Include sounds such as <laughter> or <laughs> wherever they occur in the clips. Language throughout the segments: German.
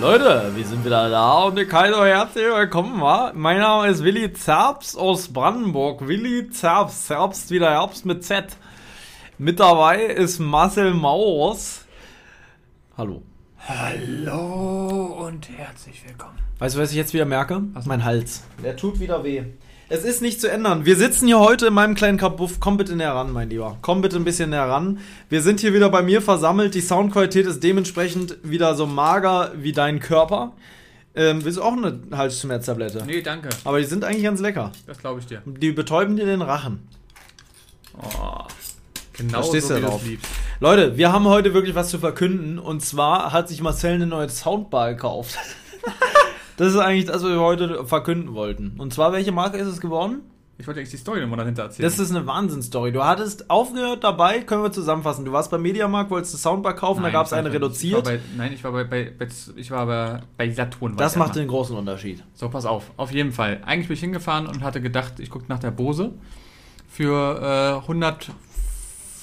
Leute, wir sind wieder da und ihr heiße euch herzlich willkommen, wa? Mein Name ist Willi Zerbst aus Brandenburg. Willi Zerbst, Zerbst wieder Herbst mit Z. Mit dabei ist Marcel Maus. Hallo. Hallo und herzlich willkommen. Weißt du, was ich jetzt wieder merke? Mein Hals. Der tut wieder weh. Es ist nicht zu ändern. Wir sitzen hier heute in meinem kleinen Kabuff. Komm bitte näher ran, mein Lieber. Komm bitte ein bisschen näher ran. Wir sind hier wieder bei mir versammelt. Die Soundqualität ist dementsprechend wieder so mager wie dein Körper. Ähm, willst du auch eine Halsschmerztablette? Nee, danke. Aber die sind eigentlich ganz lecker. Das glaube ich dir. Die betäuben dir den Rachen. Oh, genau Verstehst so du wie du drauf? Leute, wir haben heute wirklich was zu verkünden. Und zwar hat sich Marcel eine neue Soundbar gekauft. <laughs> das ist eigentlich das, was wir heute verkünden wollten. Und zwar, welche Marke ist es geworden? Ich wollte eigentlich die Story nochmal dahinter erzählen. Das ist eine Wahnsinnsstory. Du hattest aufgehört dabei, können wir zusammenfassen. Du warst beim Mediamarkt, wolltest eine Soundbar kaufen, Nein, da gab es eine bei- reduziert. Ich bei, nein, ich war bei, bei, bei ich war bei, bei Saturn. das macht den großen Unterschied. So, pass auf. Auf jeden Fall. Eigentlich bin ich hingefahren und hatte gedacht, ich gucke nach der Bose für äh,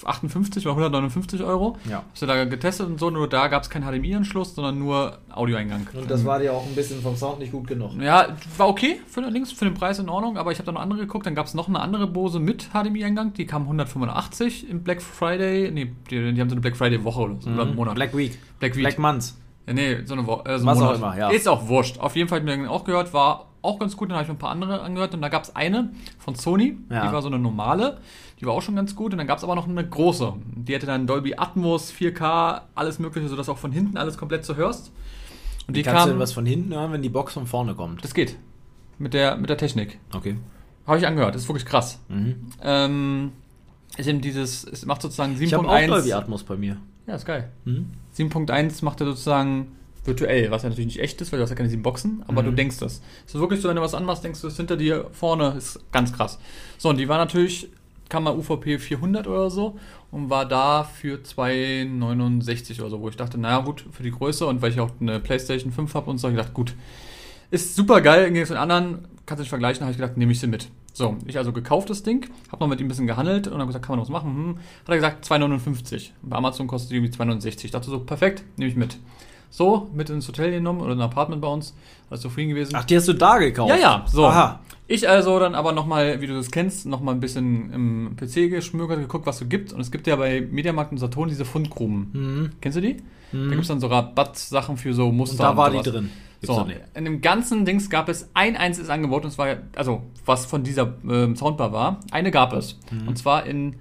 158 oder 159 Euro. Ja. Hast du da getestet und so, nur da gab es keinen HDMI-Anschluss, sondern nur Audioeingang. Und das war dir auch ein bisschen vom Sound nicht gut genug. Ja, war okay für den, Links, für den Preis in Ordnung, aber ich habe dann noch andere geguckt. Dann gab es noch eine andere Bose mit HDMI-Eingang, die kam 185 im Black Friday. Nee, die, die haben so eine Black Friday-Woche oder, so, oder einen Monat. Mhm. Black Week. Black Week. Black Month. Ja, nee, so eine Woche. Äh, so Was einen auch Monat. immer, ja. Ist auch wurscht. Auf jeden Fall habe ich mir auch gehört, war auch ganz gut. Dann habe ich mir ein paar andere angehört und da gab es eine von Sony, Ja. die war so eine normale. Die war auch schon ganz gut. Und dann gab es aber noch eine große. Die hatte dann Dolby Atmos, 4K, alles Mögliche, sodass auch von hinten alles komplett so hörst. Und die Kannst du kam. denn was von hinten hören, wenn die Box von vorne kommt? Das geht. Mit der, mit der Technik. Okay. Habe ich angehört, das ist wirklich krass. Mhm. Ähm, ist eben dieses, es macht sozusagen Ich habe auch Dolby 7.1. Atmos bei mir. Ja, ist geil. Mhm. 7.1 macht er sozusagen virtuell, was ja natürlich nicht echt ist, weil du hast ja keine sieben Boxen, aber Mhm. du denkst das. Es ist wirklich so, wenn du was anmachst, denkst du, es ist hinter dir vorne, ist ganz krass. So, und die war natürlich, kam mal UVP 400 oder so und war da für 2,69 oder so, wo ich dachte, naja gut, für die Größe und weil ich auch eine Playstation 5 habe und so, ich gedacht, gut, ist super geil, Gegensatz zu den anderen, kannst du nicht vergleichen, habe ich gedacht, nehme ich sie mit. So, ich also gekauft das Ding, habe noch mit ihm ein bisschen gehandelt und habe gesagt, kann man was machen? Hm. Hat er gesagt, 2,59. Bei Amazon kostet die irgendwie 2,69. Ich dachte so, perfekt, nehme ich mit. So, mit ins Hotel genommen oder in ein Apartment bei uns, alles zufrieden gewesen. Ach, die hast du da gekauft? ja, ja, so. Aha. Ich also dann aber nochmal, wie du das kennst, nochmal ein bisschen im PC geschmökert, geguckt, was es gibt. Und es gibt ja bei Mediamarkt und Saturn diese Fundgruben. Mhm. Kennst du die? Da gibt es dann so Rabattsachen für so Muster. Und da war die sowas. drin. Gibt's So, in dem ganzen Dings gab es ein einziges Angebot, und zwar, also was von dieser ähm, Soundbar war, eine gab es. Mhm. Und zwar in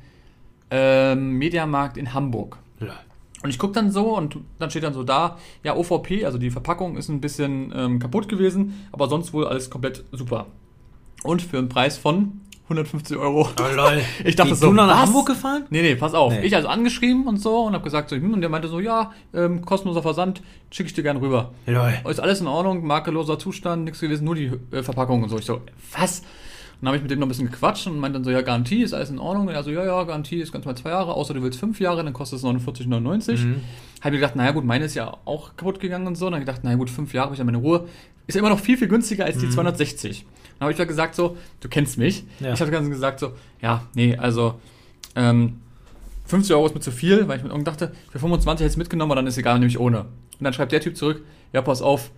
ähm, Mediamarkt in Hamburg. Ja. Und ich gucke dann so und dann steht dann so da, ja, OVP, also die Verpackung ist ein bisschen ähm, kaputt gewesen, aber sonst wohl alles komplett super. Und für einen Preis von 150 Euro. Oh, lol. <laughs> Ich dachte Wie, so, du noch nach was? Hamburg gefahren? Nee, nee, pass auf. Nee. Ich also angeschrieben und so und habe gesagt, so, hm, und der meinte so, ja, ähm, kostenloser Versand, schicke ich dir gern rüber. Lol. Ist alles in Ordnung, makelloser Zustand, nichts gewesen, nur die äh, Verpackung und so. Ich so, was? Und dann habe ich mit dem noch ein bisschen gequatscht und meinte dann so, ja, Garantie ist alles in Ordnung. Und er so, ja, ja, Garantie ist ganz mal zwei Jahre, außer du willst fünf Jahre, dann kostet es 49,99. Mhm. Habe ich gedacht, naja gut, meine ist ja auch kaputt gegangen und so. Und dann hab ich gedacht, naja gut, fünf Jahre habe ich ja meine Ruhe. Ist ja immer noch viel, viel günstiger als die 260. Dann habe ich ja gesagt so, du kennst mich. Ja. Ich habe ganz gesagt so, ja, nee, also ähm, 50 Euro ist mir zu viel, weil ich mir irgendwie dachte, für 25 hätte ich es mitgenommen, aber dann ist egal, nämlich ohne. Und dann schreibt der Typ zurück, ja, pass auf,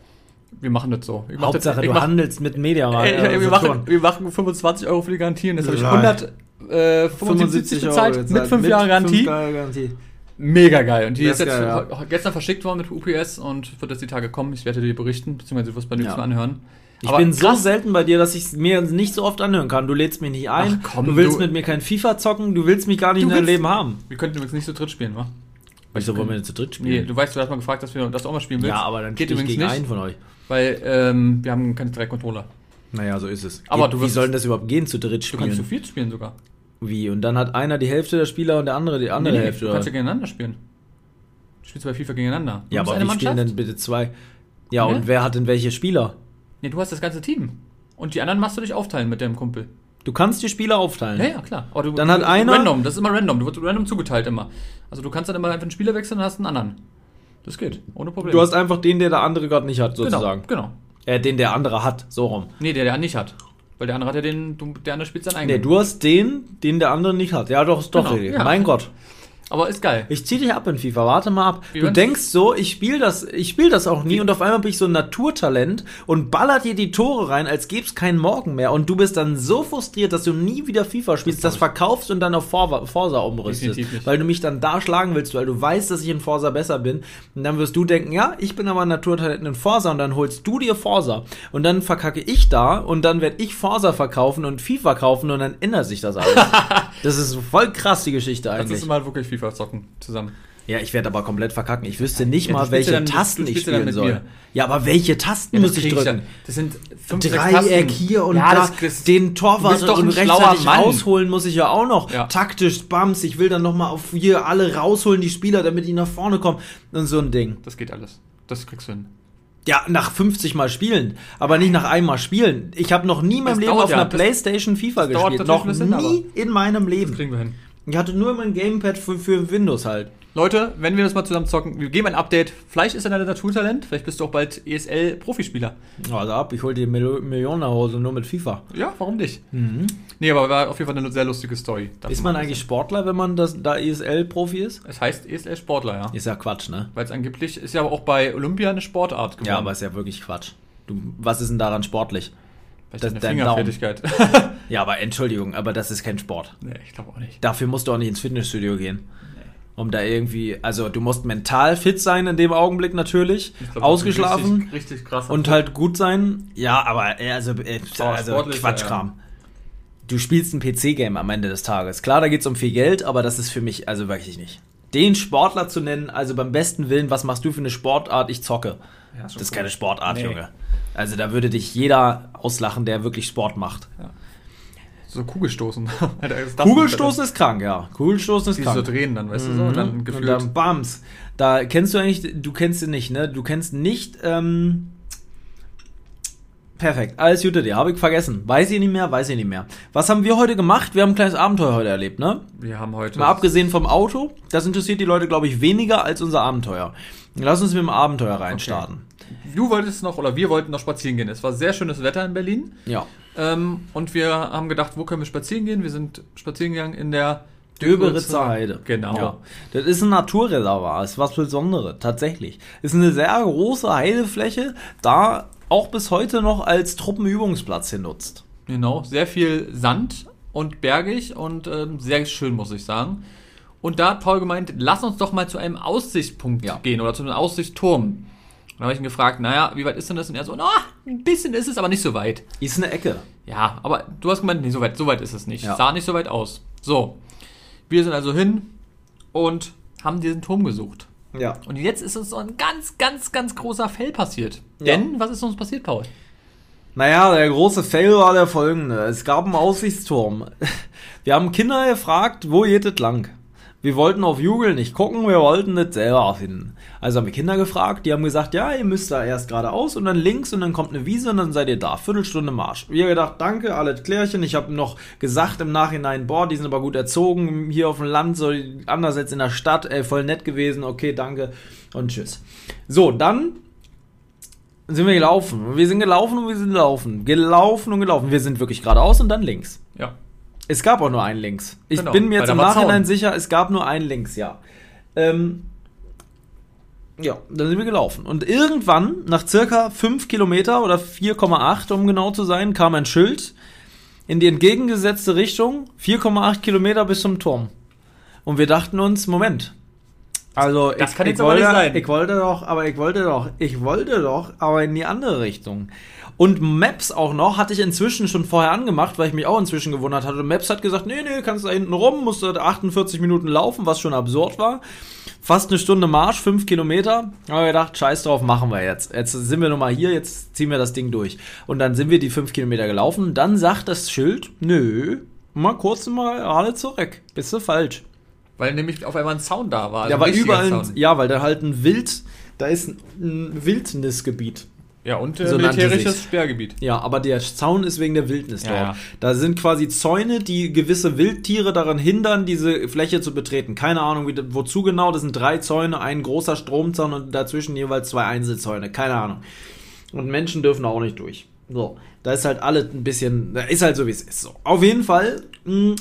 wir machen das so. Ich Hauptsache, das, ich du mach, handelst mit Mediamarkt. äh, wir, machen, wir machen 25 Euro für die Garantie und jetzt habe ich Lol. 100, äh, 75 bezahlt, mit 5 Jahren Garantie. Garantie. Mega geil. Und die Das ist jetzt geil, für- gestern verschickt worden mit UPS und wird jetzt die Tage kommen. Ich werde dir berichten, beziehungsweise du wirst beim nächsten Ja. Mal anhören. Ich Aber bin so krass. selten bei dir, dass ich es mir nicht so oft anhören kann. Du lädst mich nicht ein, komm, du willst du- mit mir kein FIFA zocken, du willst mich gar nicht Du in deinem Leben haben. Wir könnten übrigens nicht zu dritt spielen, wa? Wieso wollen wir denn zu dritt Nee, spielen? du weißt, du hast mal gefragt, dass wir das auch mal spielen willst. ja, aber dann geht übrigens gegen nicht, einen von euch. weil ähm, wir haben keine drei Controller. Naja, so ist es. Aber Geht- du Wie wirst- soll denn das überhaupt gehen, zu dritt Du kannst zu spielen? viert spielen sogar. Wie? Und dann hat einer die Hälfte der Spieler und der andere die andere Nee, nee, Hälfte. du kannst ja gegeneinander spielen. Du spielst bei FIFA gegeneinander. Du Ja, aber wie spielen denn bitte zwei? Ja, Hä? und wer hat denn welche Spieler? Nee, du hast das ganze Team. Und die anderen machst du dich aufteilen mit deinem Kumpel. Du kannst die Spieler aufteilen. Ja, ja, klar. Aber du, Dann du, hat einer- Random, das ist immer random. Du wirst random zugeteilt immer. Also du kannst dann immer einfach einen Spieler wechseln und hast einen anderen. Das geht, ohne Problem. Du hast einfach den, der der andere gerade nicht hat, genau, sozusagen. genau. Äh, den der andere hat, so rum. Nee, der, der nicht hat. Weil der andere hat ja den, du, der andere spielt seinen Nee, eigenen. du hast den, den der andere nicht hat. Ja, doch, ist doch Genau, ja. Mein Gott. Aber ist geil. Ich zieh dich ab in FIFA, warte mal ab. Wir du denkst so, ich spiele das, ich spiele das auch nie und auf einmal bin ich so ein Naturtalent und ballert dir die Tore rein, als gäbe es keinen Morgen mehr und du bist dann so frustriert, dass du nie wieder FIFA spielst, das verkaufst und dann auf For Forza umrüstest, weil du mich dann da schlagen willst, weil du weißt, dass ich in Forza besser bin und dann wirst du denken, ja, ich bin aber ein Naturtalent in Forza und dann holst du dir Forza und dann verkacke ich da und dann werde ich Forza verkaufen und FIFA kaufen und dann ändert sich das alles. <laughs> das ist voll krass die Geschichte Das eigentlich. ist immer wirklich FIFA zocken zusammen. Ja, ich werde aber komplett verkacken. Ich wüsste nicht Ja, mal, welche dann- Tasten ich spielen soll. Ja, aber welche Tasten Ja, das muss ich drücken? dann. Das sind fünf, Dreieck hier und ja, da. das, das, den Torwart doch und rechtzeitig Mann. rausholen muss ich ja auch noch. Ja. Taktisch, Bams. Ich will dann noch mal auf hier alle rausholen, die Spieler, damit die nach vorne kommen. Und so ein Ding. das geht alles. Das kriegst du hin. Ja, nach 50 Mal spielen, aber nicht nach einmal spielen. Ich habe noch nie in meinem Das Leben auf einer Das- Playstation FIFA das gespielt. Noch nie in meinem Das Leben. kriegen wir hin. Ich hatte nur mein Gamepad für, für Windows halt. Leute, wenn wir das mal zusammen zocken, wir geben ein Update. Vielleicht ist er ein Naturtalent, vielleicht bist du auch bald ESL-Profispieler. Also ab, ich hol Mil Millionen nach Hause nur mit FIFA. Ja, warum nicht? Nee, aber war auf jeden Fall eine sehr lustige Story. Mhm. Ist man eigentlich Sportler, wenn man das, da ESL-Profi ist? Es heißt ESL-Sportler, ja. Ist ja Quatsch, ne? Weil es angeblich ist ja aber auch bei Olympia eine Sportart geworden. Ja, aber ist ja wirklich Quatsch. Du, was ist denn daran sportlich? Vielleicht das- eine dein Daumen. Fingerfertigkeit. <laughs> Ja, aber Entschuldigung, aber das ist kein Sport. nee, ich glaube auch nicht. Dafür musst du auch nicht ins Fitnessstudio gehen. Um da irgendwie, also du musst mental fit sein in dem Augenblick natürlich, Ich glaub, ausgeschlafen Richtig, richtig krass. und halt gut sein. Ja, aber äh, also, äh, also Quatschkram. Du spielst ein PC-Game am Ende des Tages. Klar, da geht's um viel Geld, aber das ist für mich also wirklich nicht. Den Sportler zu nennen, also beim besten Willen, was machst du für eine Sportart? Ich zocke. Ja, Das ist cool. keine Sportart, Nee. Junge. Also da würde dich jeder auslachen, der wirklich Sport macht. So Kugelstoßen. <laughs> Ist Kugelstoßen ist krank, ja. Kugelstoßen ist Die so krank. drehen dann, weißt du so? Und dann Mhm. gefühlt. Und dann Bams. Da kennst du eigentlich, du kennst ihn nicht, ne? Du kennst nicht, ähm, Perfekt, alles Gute dir, habe ich vergessen. Weiß ich nicht mehr, weiß ich nicht mehr. Was haben wir heute gemacht? Wir haben ein kleines Abenteuer heute erlebt, ne? wir haben heute. Mal abgesehen vom Auto, das interessiert die Leute, glaube ich, weniger als unser Abenteuer. Lass uns mit dem Abenteuer reinstarten. Du wolltest noch, oder wir wollten noch spazieren gehen. Es war sehr schönes Wetter in Berlin. Ja. Ähm, und wir haben gedacht, wo können wir spazieren gehen? Wir sind spazieren gegangen in der Döberitzer Heide. Genau. Ja. Das ist ein Naturreservat, ist was Besonderes, tatsächlich. Ist eine sehr große Heidefläche, da auch bis heute noch als Truppenübungsplatz genutzt. Genau, sehr viel Sand und bergig und ähm, sehr schön, muss ich sagen. Und da hat Paul gemeint, lass uns doch mal zu einem Aussichtspunkt Ja. gehen oder zu einem Aussichtsturm. Und dann habe ich ihn gefragt, naja, wie weit ist denn das? Und er so, na, ein bisschen ist es, aber nicht so weit. Ist eine Ecke. Ja, aber du hast gemeint, nee, so weit, so weit ist es nicht. Ja. Sah nicht so weit aus. So, wir sind also hin und haben diesen Turm gesucht. Ja. Und jetzt ist uns so ein ganz, ganz, ganz großer Fell passiert. Ja. Denn, was ist uns passiert, Paul? Naja, der große Fail war der folgende. Es gab einen Aussichtsturm. <laughs> Wir haben Kinder gefragt, wo geht es lang? Wir wollten auf Google nicht gucken, wir wollten das selber finden. Also haben wir Kinder gefragt, die haben gesagt, ja, ihr müsst da erst geradeaus und dann links und dann kommt eine Wiese und dann seid ihr da. Viertelstunde Marsch. Wir gedacht, danke, alles klärchen. Ich habe noch gesagt im Nachhinein, boah, die sind aber gut erzogen. Hier auf dem Land, so anders als in der Stadt, ey, voll nett gewesen. Okay, danke und tschüss. So, dann sind wir gelaufen. Wir sind gelaufen und wir sind gelaufen. Gelaufen und gelaufen. Wir sind wirklich geradeaus und dann links. Es gab auch nur einen links. Ich Genau, bin mir jetzt im Nachhinein Zaun. sicher, es gab nur einen links, ja. Ähm, ja, dann sind wir gelaufen. Und irgendwann, nach circa 5 Kilometer oder 4,8, um genau zu sein, kam ein Schild in die entgegengesetzte Richtung, 4,8 Kilometer bis zum Turm. Und wir dachten uns, Moment. Also, Das ich, kann ich, jetzt aber wollte, nicht sein. ich wollte doch, aber ich wollte doch, ich wollte doch, aber in die andere Richtung. Und Maps auch noch hatte ich inzwischen schon vorher angemacht, weil ich mich auch inzwischen gewundert hatte. Maps hat gesagt, nee, nee, kannst da hinten rum, musst du 48 Minuten laufen, was schon absurd war. Fast eine Stunde Marsch, fünf Kilometer. Aber wir gedacht, scheiß drauf, machen wir jetzt. Jetzt sind wir nochmal hier, jetzt ziehen wir das Ding durch. Und dann sind wir die fünf Kilometer gelaufen. Dann sagt das Schild, nö, mal kurz mal gerade zurück. Bist du falsch. Weil nämlich auf einmal ein Zaun da war. Ja, ein weil überall, Zaun. ja, weil da halt ein Wild, da ist ein Wildnisgebiet. Ja, und äh, So militärisches. Sperrgebiet. Ja, aber der Zaun ist wegen der Wildnis Ja, dort. ja. Da sind quasi Zäune, die gewisse Wildtiere daran hindern, diese Fläche zu betreten. Keine Ahnung, wie, wozu genau. Das sind drei Zäune, ein großer Stromzaun und dazwischen jeweils zwei Einzelzäune. Keine Ahnung. Und Menschen dürfen auch nicht durch. So, da ist halt alles ein bisschen, da ist halt so, wie es ist. So. Auf jeden Fall mh,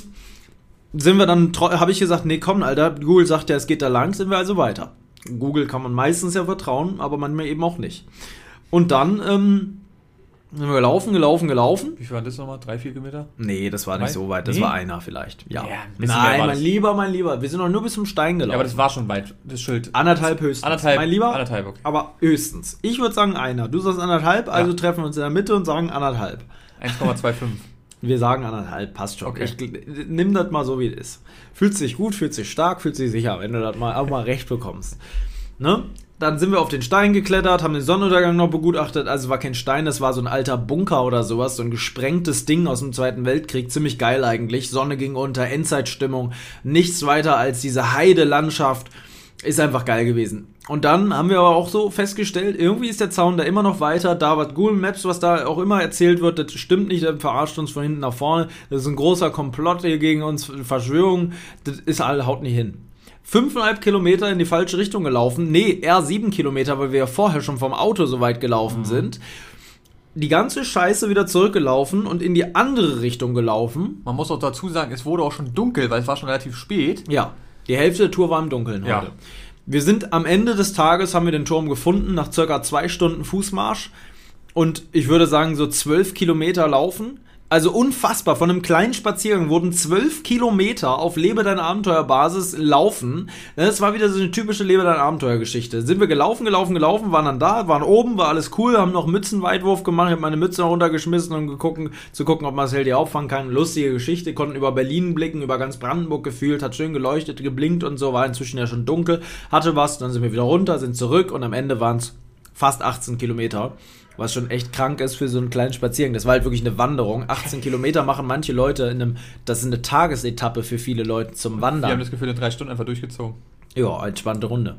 sind wir dann, habe ich gesagt, nee, komm, Alter, Google sagt ja, es geht da lang, sind wir also weiter. Google kann man meistens ja vertrauen, aber manchmal eben auch nicht. Und dann ähm, sind wir gelaufen, gelaufen, gelaufen. Wie viel waren das nochmal? Drei, vier Kilometer? Nee, das war nicht so weit. Das Nee? war einer vielleicht. Ja. Ja, ein Nein, mein das. Lieber, mein Lieber. Wir sind noch nur bis zum Stein gelaufen. Ja, aber das war schon weit, das Schild. anderthalb höchstens. Anderthalb, Mein Lieber. anderthalb, okay. Aber höchstens. Ich würde sagen einer. Du sagst anderthalb, also Ja. treffen wir uns in der Mitte und sagen anderthalb. 1,25. Wir sagen anderthalb, passt schon. Okay. Ich, nimm das mal so, wie es ist. Fühlt sich gut, fühlt sich stark, fühlt sich sicher, wenn du das mal auch mal recht bekommst. Ne? Dann sind wir auf den Stein geklettert, haben den Sonnenuntergang noch begutachtet. Also war kein Stein, das war so ein alter Bunker oder sowas, so ein gesprengtes Ding aus dem Zweiten Weltkrieg. Ziemlich geil eigentlich. Sonne ging unter, Endzeitstimmung. Nichts weiter als diese Heidelandschaft. Ist einfach geil gewesen. Und dann haben wir aber auch so festgestellt, irgendwie ist der Zaun da immer noch weiter. Da was Google Maps, was da auch immer erzählt wird, das stimmt nicht, das verarscht uns von hinten nach vorne. Das ist ein großer Komplott hier gegen uns, Verschwörung. Das ist all, haut nicht hin. Fünfeinhalb Kilometer in die falsche Richtung gelaufen. Nee, eher sieben Kilometer, weil wir ja vorher schon vom Auto so weit gelaufen sind. Die ganze Scheiße wieder zurückgelaufen und in die andere Richtung gelaufen. Man muss auch dazu sagen, es wurde auch schon dunkel, weil es war schon relativ spät. Ja, die Hälfte der Tour war im Dunkeln Ja. heute. Wir sind am Ende des Tages, haben wir den Turm gefunden, nach circa zwei Stunden Fußmarsch. Und ich würde sagen, so zwölf Kilometer laufen. Also unfassbar. Von einem kleinen Spaziergang wurden zwölf Kilometer auf Lebe dein Abenteuer-Basis laufen. Das war wieder so eine typische Lebe dein Abenteuer-Geschichte. Sind wir gelaufen, gelaufen, gelaufen, waren dann da, waren oben, war alles cool, haben noch Mützenweitwurf gemacht, ich habe meine Mütze noch runtergeschmissen und geguckt, zu gucken, ob Marcel die auffangen kann. Lustige Geschichte, konnten über Berlin blicken, über ganz Brandenburg gefühlt, hat schön geleuchtet, geblinkt und so, war inzwischen ja schon dunkel, hatte was, dann sind wir wieder runter, sind zurück und am Ende waren es fast 18 Kilometer. Was schon echt krank ist für so einen kleinen Spaziergang. Das war halt wirklich eine Wanderung. 18 Kilometer machen manche Leute in einem, das ist eine Tagesetappe für viele Leute zum Wir haben Wandern. das Gefühl, in drei Stunden einfach durchgezogen. Ja, entspannte Runde.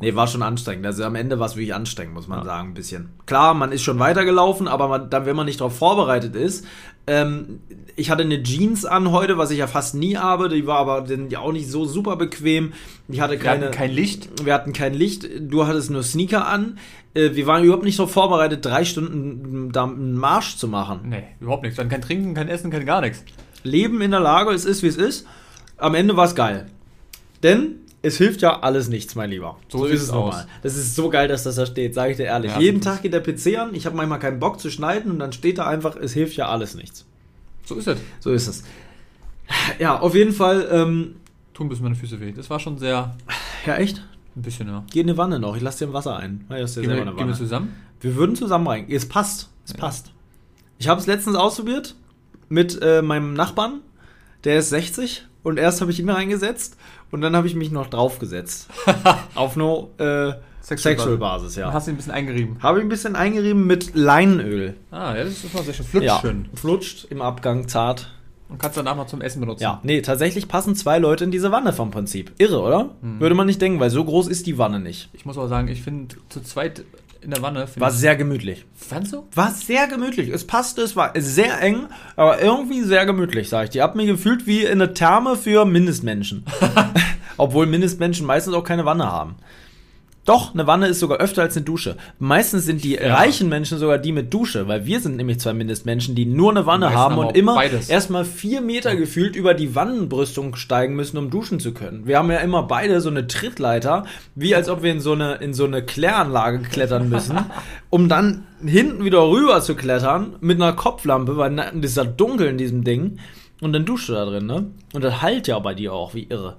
Nee, war schon anstrengend. Also am Ende war es wirklich anstrengend, muss man sagen, ein bisschen. Klar, man ist schon weitergelaufen, aber man, dann, wenn man nicht darauf vorbereitet ist, ähm, ich hatte eine Jeans an heute, was ich ja fast nie habe, die war aber dann ja auch nicht so super bequem. Ich hatte Wir keine, hatten kein Licht. wir hatten kein Licht, du hattest nur Sneaker an. Äh, Wir waren überhaupt nicht darauf vorbereitet, drei Stunden da einen Marsch zu machen. Nee, überhaupt nichts. Dann kein Trinken, kein Essen, kein gar nichts. Leben in der Lage, es ist wie es ist. Am Ende war es geil. Denn es hilft ja alles nichts, mein Lieber. So sieht's aus. Das ist so geil, dass das da steht, sage ich dir ehrlich. Ja, Jeden Tag geht der PC an, ich habe manchmal keinen Bock zu schneiden und dann steht da einfach, es hilft ja alles nichts. So ist es. So ist es. Ja, auf jeden Fall, ähm, Tun bis meine Füße weh. Das war schon sehr. ja echt, Ein bisschen, ja. geh in eine Wanne noch, ich lasse dir ein Wasser ein. Ja, Gehen selber wir, gehen wir zusammen? Wir würden zusammen rein. Es passt. Es Ja. passt. Ich habe es letztens ausprobiert mit äh, meinem Nachbarn. Der ist 60 und erst habe ich ihn reingesetzt und dann habe ich mich noch draufgesetzt. <laughs> Auf nur äh, Sexual Sexual Basis, ja. hast du ihn ein bisschen eingerieben. Habe ich ein bisschen eingerieben mit Leinöl. Ah, ja, das ist mal sehr schön. Flutscht ja, schön. Flutscht im Abgang zart. Und kannst danach noch zum Essen benutzen. Ja, nee, tatsächlich passen zwei Leute in diese Wanne vom Prinzip. Irre, oder? Hm. Würde man nicht denken, weil so groß ist die Wanne nicht. Ich muss aber sagen, ich finde zu zweit in der Wanne. War ich- sehr gemütlich. Fandst du? War sehr gemütlich. Es passte, es war sehr eng, aber irgendwie sehr gemütlich, sag ich dir. Hab mich gefühlt wie in eine Therme für Mindestmenschen. <laughs> Obwohl Mindestmenschen meistens auch keine Wanne haben. Doch, eine Wanne ist sogar öfter als eine Dusche. Meistens sind die Ja. reichen Menschen sogar die mit Dusche, weil wir sind nämlich zwei Mindestmenschen, die nur eine Wanne haben und immer erstmal vier Meter gefühlt über die Wannenbrüstung steigen müssen, um duschen zu können. Wir haben ja immer beide so eine Trittleiter, wie als ob wir in so eine, in so eine Kläranlage klettern müssen, <laughs> um dann hinten wieder rüber zu klettern mit einer Kopflampe, weil das ist ja dunkel in diesem Ding. Und dann duscht du da drin, ne? Und das halt ja bei dir auch, wie irre.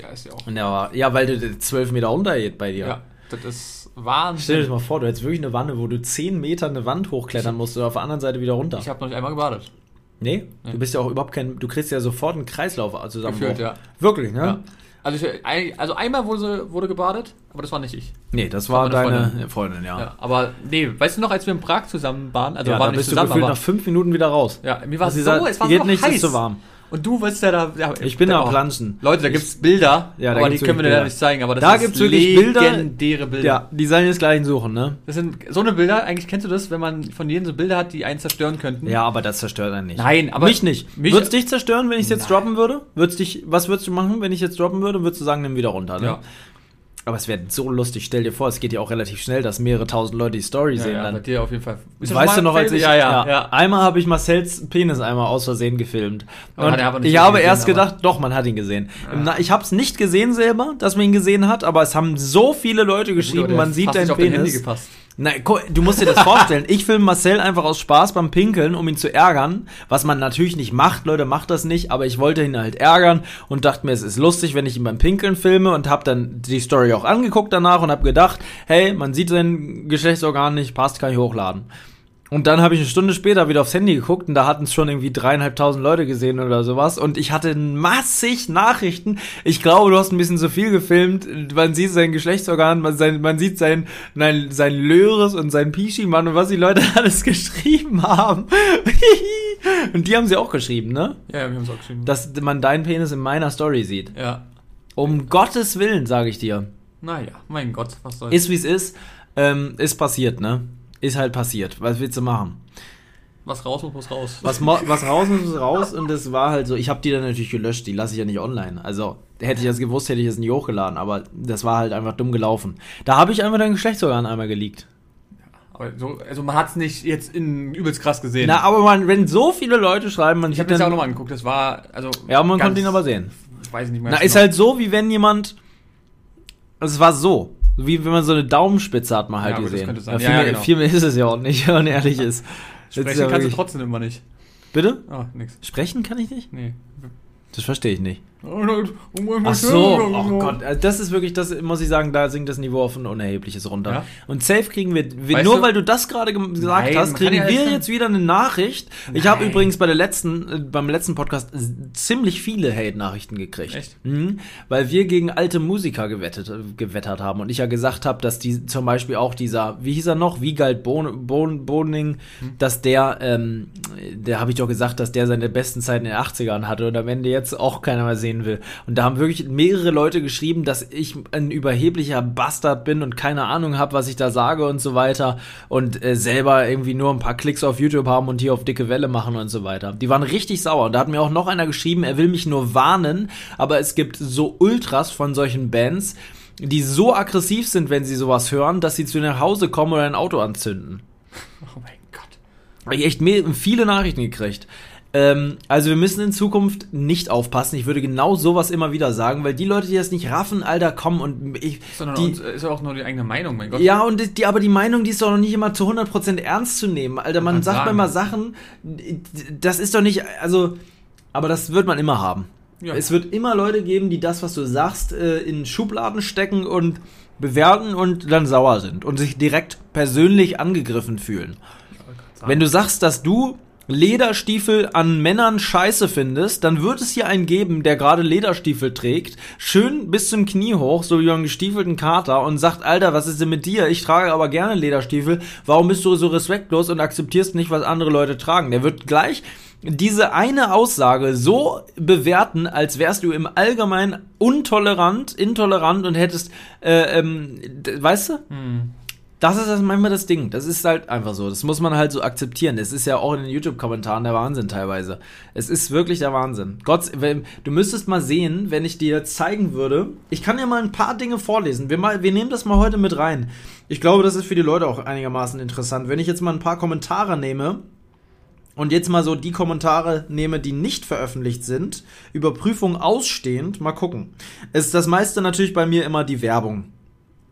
Ja, ist ja auch. War, ja, weil du zwölf Meter runtergeht bei dir. Ja, Das ist Stell dir Wahnsinn. das mal vor, du hättest wirklich eine Wanne, wo du 10 Meter eine Wand hochklettern musst und auf der anderen Seite wieder runter. Ich habe noch nicht einmal gebadet. nee, Nee. du bist ja auch überhaupt kein, du kriegst ja sofort einen Kreislauf zusammen. Gefühlt, ja. Wirklich, ne? Ja. Also, ich, also einmal wurde, wurde gebadet, aber das war nicht ich. Nee, das war Das war deine Freundin, ja. Ja. aber nee, weißt du noch, als wir in Prag zusammen waren, also Ja, waren nicht bist du zusammen, gefühlt aber nach fünf Minuten wieder raus. ja, mir war Also so, es war geht so nicht, heiß. ist zu warm. Und du willst ja da, ja, Ich bin am oh. Planschen. Leute, da Ich- gibt's Bilder, Ja, da aber die können wir dir Bilder. nicht zeigen, aber das Da ist gibt's wirklich Bilder. legendäre Bilder. Ja, die sollen jetzt gleich suchen, ne? Das sind so eine Bilder, eigentlich kennst du das, wenn man von jedem so Bilder hat, die einen zerstören könnten. Ja, aber das zerstört einen nicht. Nein, aber mich nicht. mich- Würdest dich zerstören, wenn ich es jetzt Nein. droppen würde? Würdest dich, was würdest du machen, wenn ich jetzt droppen würde? Würdest du sagen, nimm wieder runter, ne? Ja. Aber es wäre so lustig. Stell dir vor, es geht ja auch relativ schnell, dass mehrere tausend Leute die Story Ja, sehen ja, bei dann. dir auf jeden Fall. Ist weißt du noch, als ich. Ja, ja, ja. Einmal habe ich Marcells Penis einmal aus Versehen gefilmt. Und ich habe gesehen, erst gedacht, doch, man hat ihn gesehen. Na- Ich habe es nicht gesehen selber, dass man ihn gesehen hat, aber es haben so viele Leute geschrieben, aber der man sieht deinen nicht auf dein Handy Penis. gepasst. Gu- du musst dir das vorstellen. Ich filme Marcel einfach aus Spaß beim Pinkeln, um ihn zu ärgern. Was man natürlich nicht macht, Leute, macht das nicht. Aber ich wollte ihn halt ärgern und dachte mir, es ist lustig, wenn ich ihn beim Pinkeln filme und habe dann die Story auch angeguckt danach und habe gedacht, hey, man sieht sein Geschlechtsorgan nicht, passt, kann ich hochladen. Und dann habe ich eine Stunde später wieder aufs Handy geguckt und da hatten es schon irgendwie dreieinhalbtausend Leute gesehen oder sowas. Und ich hatte massig Nachrichten. Ich glaube, du hast ein bisschen zu viel gefilmt. Man sieht sein Geschlechtsorgan, man, sein, man sieht sein, nein, sein Löres und sein Pischi-Mann und was die Leute <laughs> alles geschrieben haben. <laughs> und die haben sie auch geschrieben, ne? Ja, ja, wir haben es auch geschrieben. Dass man deinen Penis in meiner Story sieht. ja. Um Gottes Willen, sage ich dir. Naja, mein Gott, was soll's. Ist wie es ist. Ähm, ist passiert, ne? Ist halt passiert. Was willst du machen? was raus muss, muss raus. Was, was raus muss, ist raus und das war halt so, ich habe die dann natürlich gelöscht, die lasse ich ja nicht online. Also hätte ich das gewusst, hätte ich es nie hochgeladen, aber das war halt einfach dumm gelaufen. Da habe ich einfach dein Geschlechtsorgan einmal geleakt. Aber so, also man hat es nicht jetzt in übelst krass gesehen. Na, aber man, wenn so viele Leute schreiben, man ich sieht habe das auch nochmal angeguckt, das war, also... Ja, man konnte ihn aber sehen. Ich weiß nicht mehr. Na, genau. ist halt so, wie wenn jemand, also es war so, wie wenn man so eine Daumenspitze hat man halt Ja, gut, gesehen. Ja, viel, Ja, mehr, genau. viel mehr ist es ja auch nicht, <laughs> wenn man ehrlich ist. Sprechen ja kannst du trotzdem immer nicht. Bitte? Ah, nix. Sprechen kann ich nicht? Nee. Das verstehe ich nicht. Ach Ach so, oh Gott, äh, das ist wirklich, das muss ich sagen, da sinkt das Niveau auf ein unerhebliches runter. Ja? Und safe kriegen wir, wir nur du- weil du das gerade gesagt Nein, hast, kriegen ja wir jetzt wieder eine Nachricht. Ich habe Nein. übrigens bei der letzten, äh, beim letzten Podcast ziemlich viele Hate-Nachrichten gekriegt. Echt? Mhm, weil wir gegen alte Musiker gewettet, äh, gewettert haben und ich ja gesagt habe, dass die zum Beispiel auch dieser, wie hieß er noch, Wiegald Bon, bon, Boning, Hm. dass der, ähm, der habe ich doch gesagt, dass der seine besten Zeiten in den 80ern hatte und am Ende jetzt auch keiner mehr sehen will. Und da haben wirklich mehrere Leute geschrieben, dass ich ein überheblicher Bastard bin und keine Ahnung habe, was ich da sage und so weiter und äh, selber irgendwie nur ein paar Klicks auf YouTube haben und hier auf dicke Welle machen und so weiter. Die waren richtig sauer. Und da hat mir auch noch einer geschrieben, er will mich nur warnen, aber es gibt so Ultras von solchen Bands, die so aggressiv sind, wenn sie sowas hören, dass sie zu nach Hause kommen oder ein Auto anzünden. <laughs> Oh mein Gott. Habe ich echt viele Nachrichten gekriegt. Ähm, also wir müssen in Zukunft nicht aufpassen. Ich würde genau sowas immer wieder sagen, weil die Leute, die das nicht raffen, Alter, kommen und ich, Sondern die, ist ja auch nur die eigene Meinung, mein Gott. ja, und die, aber die Meinung, die ist doch noch nicht immer zu 100% ernst zu nehmen. Alter, man sagt sagen. immer Sachen, das ist doch nicht, also, aber das wird man immer haben. Ja. Es wird immer Leute geben, die das, was du sagst, äh, in Schubladen stecken und bewerten und dann sauer sind und sich direkt persönlich angegriffen fühlen. Wenn du sagst, dass du Lederstiefel an Männern scheiße findest, dann wird es hier einen geben, der gerade Lederstiefel trägt, schön bis zum Knie hoch, so wie einen gestiefelten Kater und sagt, Alter, was ist denn mit dir? Ich trage aber gerne Lederstiefel. Warum bist du so respektlos und akzeptierst nicht, was andere Leute tragen? Der wird gleich diese eine Aussage so bewerten, als wärst du im Allgemeinen untolerant, intolerant und hättest, äh, ähm, weißt du? Hm. Das ist das manchmal das Ding. Das ist halt einfach so. Das muss man halt so akzeptieren. Es ist ja auch in den YouTube-Kommentaren der Wahnsinn teilweise. Es ist wirklich der Wahnsinn. Gott, du müsstest mal sehen, wenn ich dir zeigen würde. Ich kann dir mal ein paar Dinge vorlesen. Wir, mal, wir nehmen das mal heute mit rein. Ich glaube, das ist für die Leute auch einigermaßen interessant. Wenn ich jetzt mal ein paar Kommentare nehme und jetzt mal so die Kommentare nehme, die nicht veröffentlicht sind, Überprüfung ausstehend, mal gucken. Ist das meiste natürlich bei mir immer die Werbung.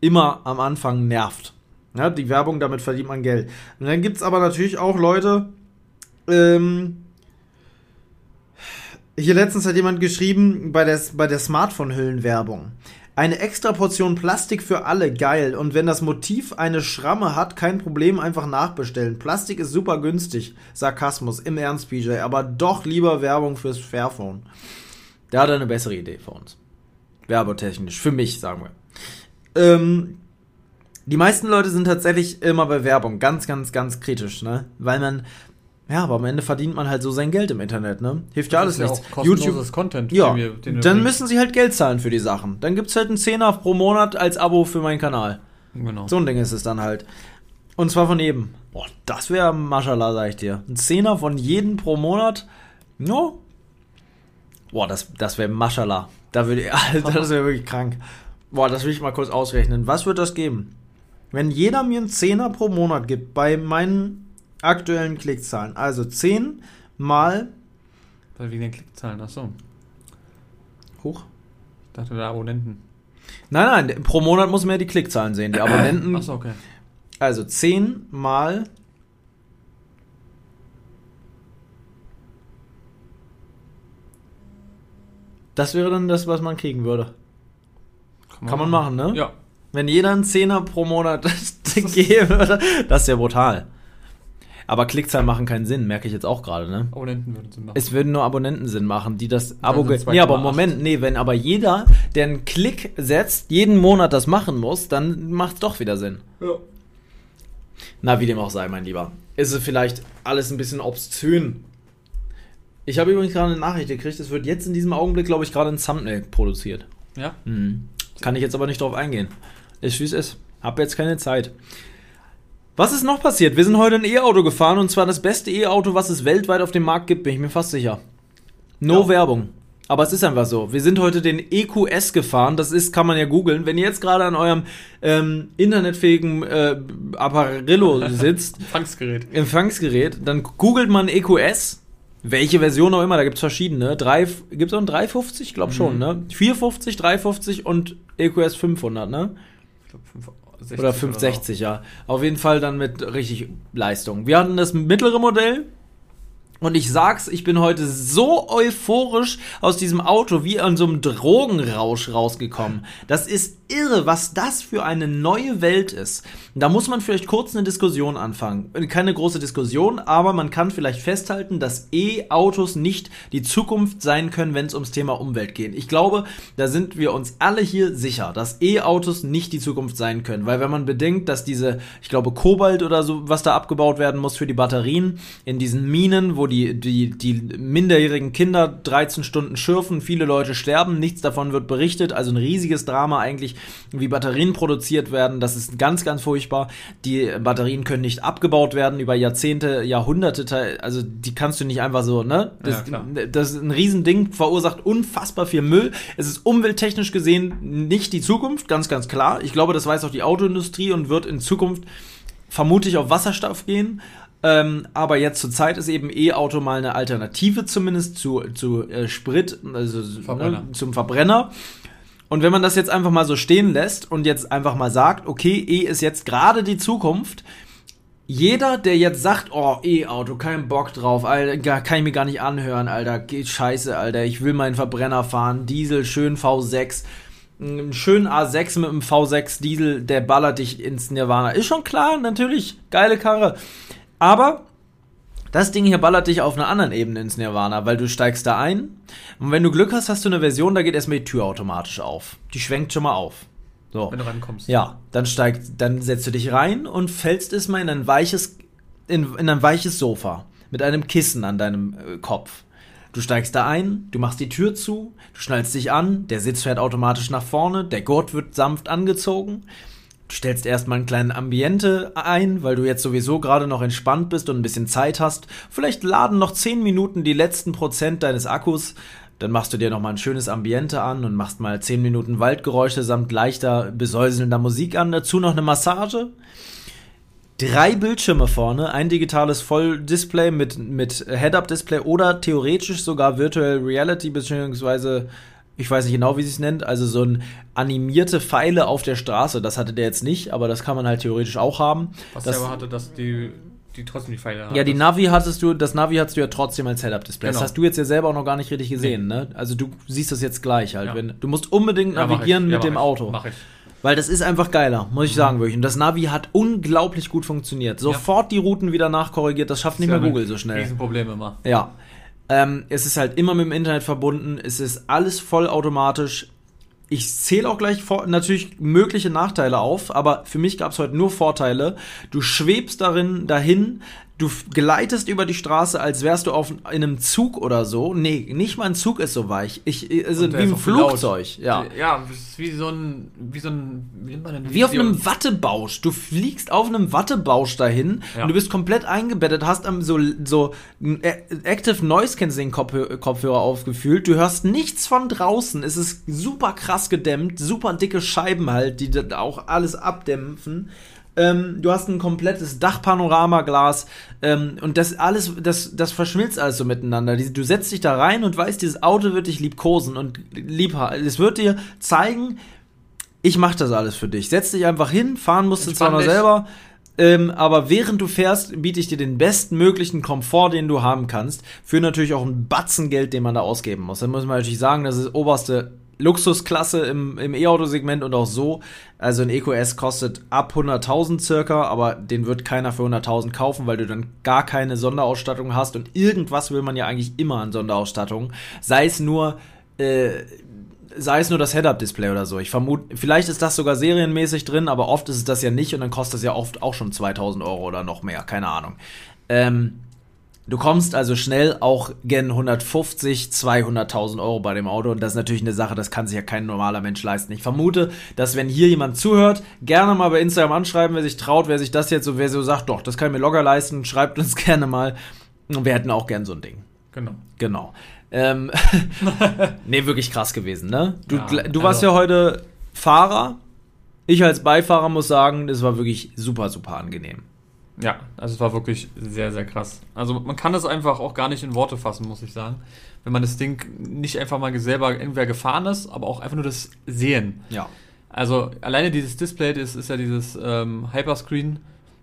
Immer am Anfang nervt. Ja, die Werbung, damit verdient man Geld. Und dann gibt es aber natürlich auch Leute, ähm, hier letztens hat jemand geschrieben bei der, bei der Smartphone-Hüllenwerbung. Eine extra Portion Plastik für alle, geil. Und wenn das Motiv eine Schramme hat, kein Problem, einfach nachbestellen. Plastik ist super günstig. Sarkasmus, im Ernst, PJ. Aber doch lieber Werbung fürs Fairphone. Der hat eine bessere Idee für uns. Werbetechnisch, für mich, sagen wir. Ähm, die meisten Leute sind tatsächlich immer bei Werbung ganz, ganz, ganz kritisch, ne? Weil man, ja, aber am Ende verdient man halt so sein Geld im Internet, ne? Hilft ja alles nichts. ja auch kostenloses Content, ja, den wir- den wir dann bringen. müssen sie halt Geld zahlen für die Sachen. Dann gibt's halt einen Zehner pro Monat als Abo für meinen Kanal. Genau. So ein Ding ist es dann halt. Und zwar von jedem. Boah, das wäre Maschallah, sag ich dir. Ein Zehner von jedem pro Monat. No. Boah, das, das wäre Maschallah. Da würde <laughs> das wäre wirklich krank. Boah, das will ich mal kurz ausrechnen. Was wird das geben? Wenn jeder mir einen Zehner pro Monat gibt bei meinen aktuellen Klickzahlen. Also 10 mal Weil Wegen den Klickzahlen, achso. hoch. Ich dachte, der Abonnenten. Nein, nein, pro Monat muss man ja die Klickzahlen sehen. Die <coughs> Abonnenten. Achso, okay. Also 10 mal. Das wäre dann das, was man kriegen würde. Kann man machen, ne? Ja. Wenn jeder einen Zehner pro Monat <laughs> <laughs> geben würde, das ist ja brutal. Aber Klickzahlen machen keinen Sinn, merke ich jetzt auch gerade, ne? Abonnenten würden Sinn machen. Es würden nur Abonnenten Sinn machen, die das Abo. Nee, aber 2,8. Moment, nee, wenn aber jeder, der einen Klick setzt, jeden Monat das machen muss, dann macht es doch wieder Sinn. ja. Na, wie dem auch sei, mein Lieber. Ist es vielleicht alles ein bisschen obszön? Ich habe übrigens gerade eine Nachricht gekriegt, es wird jetzt in diesem Augenblick, glaube ich, gerade ein Thumbnail produziert. Ja? Mhm. Kann ich jetzt aber nicht drauf eingehen. Ist wie es ist. Hab jetzt keine Zeit. Was ist noch passiert? Wir sind heute ein E-Auto gefahren und zwar das beste E-Auto, was es weltweit auf dem Markt gibt, bin ich mir fast sicher. No Ja. Werbung. Aber es ist einfach so. Wir sind heute den EQS gefahren. Das ist, kann man ja googeln. Wenn ihr jetzt gerade an eurem ähm, internetfähigen äh, Apparillo sitzt, <laughs> Empfangsgerät. Empfangsgerät, dann googelt man EQS, welche Version auch immer, da gibt es verschiedene. Gibt es auch einen 350? Ich glaube schon, ne? 450, 350 und EQS 500, ne? Ich glaube, 560. Oder 560, ja. Auf jeden Fall dann mit richtig Leistung. Wir hatten das mittlere Modell. Und ich sag's, ich bin heute so euphorisch aus diesem Auto wie an so einem Drogenrausch rausgekommen. Das ist irre, was das für eine neue Welt ist. Da muss man vielleicht kurz eine Diskussion anfangen. Keine große Diskussion, aber man kann vielleicht festhalten, dass E-Autos nicht die Zukunft sein können, wenn es ums Thema Umwelt geht. Ich glaube, da sind wir uns alle hier sicher, dass E-Autos nicht die Zukunft sein können. Weil wenn man bedenkt, dass diese, ich glaube, Kobalt oder so, was da abgebaut werden muss für die Batterien, in diesen Minen, wo die, die, die minderjährigen Kinder 13 Stunden schürfen, viele Leute sterben, nichts davon wird berichtet, also ein riesiges Drama eigentlich, wie Batterien produziert werden, das ist ganz, ganz furchtbar. Die Batterien können nicht abgebaut werden über Jahrzehnte, Jahrhunderte, also die kannst du nicht einfach so, ne? Das, Ja, das ist ein Riesending, verursacht unfassbar viel Müll. Es ist umwelttechnisch gesehen nicht die Zukunft, ganz, ganz klar. Ich glaube, das weiß auch die Autoindustrie und wird in Zukunft vermutlich auf Wasserstoff gehen. Ähm, aber jetzt zur Zeit ist eben E-Auto mal eine Alternative zumindest zu, zu äh, Sprit, also Verbrenner. Ne, zum Verbrenner. Und wenn man das jetzt einfach mal so stehen lässt und jetzt einfach mal sagt, okay, E ist jetzt gerade die Zukunft, jeder, der jetzt sagt, oh, E-Auto, kein Bock drauf, Alter, kann ich mir gar nicht anhören, Alter, geht scheiße, Alter, ich will meinen Verbrenner fahren, Diesel, schön V6, einen schönen A6 mit einem V6 Diesel, der ballert dich ins Nirvana. Ist schon klar, natürlich, geile Karre. Aber das Ding hier ballert dich auf einer anderen Ebene ins Nirvana, weil du steigst da ein und wenn du Glück hast, hast du eine Version, da geht erstmal die Tür automatisch auf. Die schwenkt schon mal auf. So. Wenn du rankommst. Ja, dann steigt, dann setzt du dich rein und fällst es mal in ein weiches, in, in ein weiches Sofa mit einem Kissen an deinem äh, Kopf. Du steigst da ein, du machst die Tür zu, du schnallst dich an, der Sitz fährt automatisch nach vorne, der Gurt wird sanft angezogen. Stellst erstmal einen kleinen Ambiente ein, weil du jetzt sowieso gerade noch entspannt bist und ein bisschen Zeit hast. Vielleicht laden noch 10 Minuten die letzten Prozent deines Akkus. Dann machst du dir nochmal ein schönes Ambiente an und machst mal 10 Minuten Waldgeräusche samt leichter, besäuselnder Musik an. Dazu noch eine Massage. Drei Bildschirme vorne, ein digitales Volldisplay mit, mit Head-Up-Display oder theoretisch sogar Virtual Reality, beziehungsweise ich weiß nicht genau, wie sie es nennt, also so ein animierte Pfeile auf der Straße. Das hatte der jetzt nicht, aber das kann man halt theoretisch auch haben. Was das, der aber hatte, dass die die trotzdem die Pfeile Ja, die Navi hattest du, das Navi hattest du ja trotzdem als Head-Up-Display. Das Genau. hast du jetzt ja selber auch noch gar nicht richtig gesehen, ne? Also du siehst das jetzt gleich halt. Ja. Wenn, du musst unbedingt Ja, navigieren. Ja, mit dem ich. Auto. Mach ich. Weil das ist einfach geiler, muss ich sagen, wirklich. Und das Navi hat unglaublich gut funktioniert. Sofort die Routen wieder nachkorrigiert, das schafft nicht mehr Google so schnell. Riesenproblem immer. Ja. Ähm, es ist halt immer mit dem Internet verbunden, es ist alles vollautomatisch. Ich zähle auch gleich vor, natürlich mögliche Nachteile auf, aber für mich gab es heute nur Vorteile. Du schwebst darin dahin, du gleitest über die Straße, als wärst du auf in einem Zug oder so. Nee, nicht mal ein Zug ist so weich. Ich, also wie ein. Flugzeug. Ja. Ja, wie so ein, wie so ein, wie nennt man denn Wie auf einem Wattebausch. Du fliegst auf einem Wattebausch dahin Ja. und du bist komplett eingebettet, hast am so, so Active Noise Cancelling Kopfhö- Kopfhörer aufgefühlt. Du hörst nichts von draußen. Es ist super krass gedämmt, super dicke Scheiben halt, die auch alles abdämpfen. Ähm, du hast ein komplettes Dachpanoramaglas ähm, und das alles, das, das verschmilzt alles so miteinander. Du setzt dich da rein und weißt, dieses Auto wird dich liebkosen und lieb Es wird dir zeigen, ich mach das alles für dich. Setz dich einfach hin, fahren musst du zwar noch selber, ähm, aber während du fährst, biete ich dir den bestmöglichen Komfort, den du haben kannst, für natürlich auch ein Batzen Geld, den man da ausgeben muss. Da muss man natürlich sagen, das ist oberste Luxusklasse im, im E-Auto-Segment und auch so. Also ein EQS kostet ab 100.000 circa, aber den wird keiner für 100.000 kaufen, weil du dann gar keine Sonderausstattung hast und irgendwas will man ja eigentlich immer an Sonderausstattung. Sei es nur äh, sei es nur das Head-Up-Display oder so. Ich vermute, vielleicht ist das sogar serienmäßig drin, aber oft ist es das ja nicht und dann kostet es ja oft auch schon 2000 Euro oder noch mehr, keine Ahnung. Ähm, du kommst also schnell auch gen 150, 200.000 Euro bei dem Auto und das ist natürlich eine Sache, das kann sich ja kein normaler Mensch leisten. Ich vermute, dass wenn hier jemand zuhört, gerne mal bei Instagram anschreiben, wer sich traut, wer sich das jetzt so, wer so sagt, doch, das kann ich mir locker leisten, schreibt uns <laughs> gerne mal. Und wir hätten auch gern so ein Ding. Genau. Genau. Ähm, <laughs> nee, wirklich krass gewesen, ne? Du, Ja, du warst also- ja heute Fahrer. Ich als Beifahrer muss sagen, das war wirklich super, super angenehm. Ja, also es war wirklich sehr, sehr krass. Also man kann das einfach auch gar nicht in Worte fassen, muss ich sagen. Wenn man das Ding nicht einfach mal selber entweder gefahren ist, aber auch einfach nur das Sehen. Ja. Also alleine dieses Display, das ist ja dieses ähm, Hyperscreen.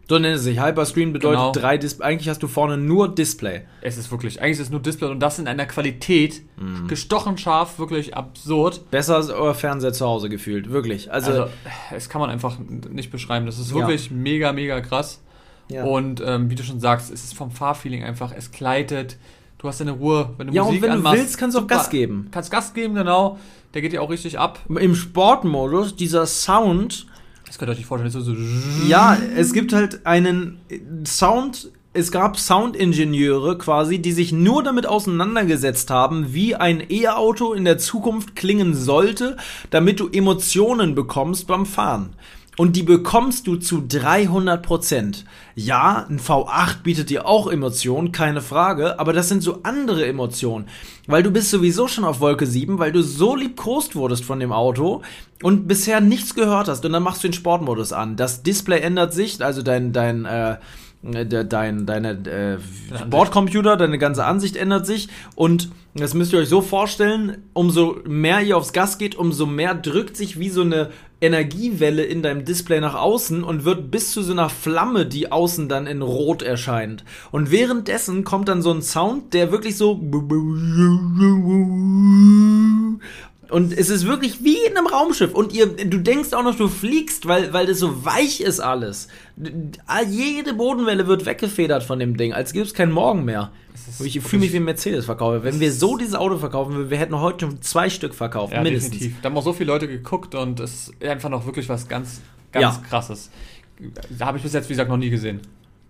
So nennt es sich. Hyperscreen bedeutet Genau. drei Display. Eigentlich hast du vorne nur Display. Es ist wirklich, eigentlich ist es nur Display und das in einer Qualität, Mhm. gestochen scharf, wirklich absurd. Besser als euer Fernseher zu Hause gefühlt. Wirklich. Also, Also, es kann man einfach nicht beschreiben. Das ist Ja. wirklich mega, mega krass. Ja. Und ähm, wie du schon sagst, es ist vom Fahrfeeling einfach, es gleitet. Du hast deine Ruhe, wenn du ja, und Musik wenn du anmachst, willst, kannst du auch. Gas geben. Kannst Gas geben, genau. Der geht ja auch richtig ab. Im Sportmodus, dieser Sound, Das könnt ihr euch nicht vorstellen. Ist so Ja, es gibt halt einen Sound. Es gab Soundingenieure quasi, die sich nur damit auseinandergesetzt haben, wie ein E-Auto in der Zukunft klingen sollte, damit du Emotionen bekommst beim Fahren. Und die bekommst du zu 300 Prozent. Ja, ein V8 bietet dir auch Emotionen, keine Frage, aber das sind so andere Emotionen. Weil du bist sowieso schon auf Wolke 7, weil du so liebkost wurdest von dem Auto und bisher nichts gehört hast. Und dann machst du den Sportmodus an. Das Display ändert sich, also dein, dein, äh, de- dein, deine äh. Bordcomputer, deine ganze Ansicht ändert sich und das müsst ihr euch so vorstellen, umso mehr ihr aufs Gas geht, umso mehr drückt sich wie so eine Energiewelle in deinem Display nach außen und wird bis zu so einer Flamme, die außen dann in Rot erscheint. Und währenddessen kommt dann so ein Sound, der wirklich so und es ist wirklich wie in einem Raumschiff. Und ihr, du denkst auch noch, du fliegst, weil, weil das so weich ist alles. Jede Bodenwelle wird weggefedert von dem Ding, als gäbe es keinen Morgen mehr. Ich fühle mich wie ein Mercedes-Verkäufer. Wenn wir so dieses Auto verkaufen würden, wir hätten heute schon zwei Stück verkauft, Ja, mindestens. definitiv. Da haben auch so viele Leute geguckt und es ist einfach noch wirklich was ganz, ganz Ja. krasses. Da habe ich bis jetzt, wie gesagt, noch nie gesehen.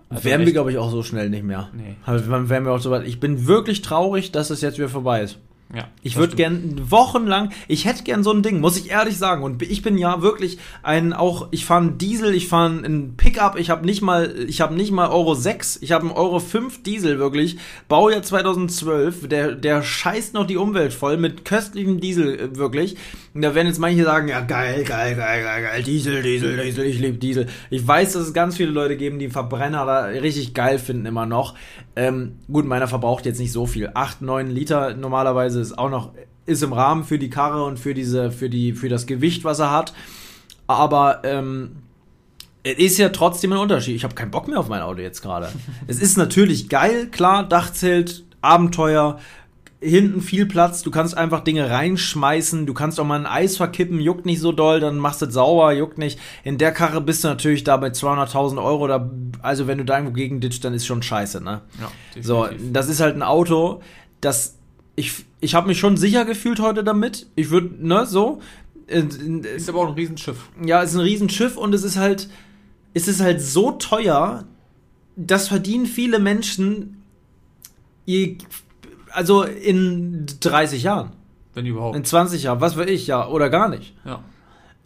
Also Wären wir, glaube ich, auch so schnell nicht mehr. Nee. Wären wir auch so weit. Ich bin wirklich traurig, dass es jetzt wieder vorbei ist. Ja, Ich würde gern wochenlang, ich hätte gern so ein Ding, muss ich ehrlich sagen. Und ich bin ja wirklich ein auch, ich fahre einen Diesel, ich fahre einen Pickup, ich habe nicht mal, ich habe nicht mal Euro 6, ich habe einen Euro 5 Diesel wirklich, Baujahr 2012, der, der scheißt noch die Umwelt voll mit köstlichem Diesel äh, wirklich. Und da werden jetzt manche sagen, ja geil, geil, geil, geil, geil, Diesel, Diesel, Diesel, ich liebe Diesel. Ich weiß, dass es ganz viele Leute geben, die Verbrenner da richtig geil finden immer noch. Ähm, gut, meiner verbraucht jetzt nicht so viel. 8, 9 Liter normalerweise ist auch noch, ist im Rahmen für die Karre und für diese, für die, für das Gewicht, was er hat. Aber ähm, es ist ja trotzdem ein Unterschied. Ich habe keinen Bock mehr auf mein Auto jetzt gerade. <laughs> es ist natürlich geil, klar, Dachzelt, Abenteuer, hinten viel Platz, du kannst einfach Dinge reinschmeißen, du kannst auch mal ein Eis verkippen, juckt nicht so doll, dann machst du es sauber, juckt nicht. In der Karre bist du natürlich da bei 200.000 Euro, da, also wenn du da irgendwo gegen ditcht, dann ist schon scheiße, ne? Ja, So, das ist halt ein Auto, das ich ich habe mich schon sicher gefühlt heute damit. Ich würde, ne, so äh, Ist aber auch ein Riesenschiff. ja, es ist ein Riesenschiff und es ist halt, es ist halt so teuer, das verdienen viele Menschen, je, also in 30 Jahren, Wenn überhaupt. in 20 Jahren, was weiß ich, ja, oder gar nicht. ja.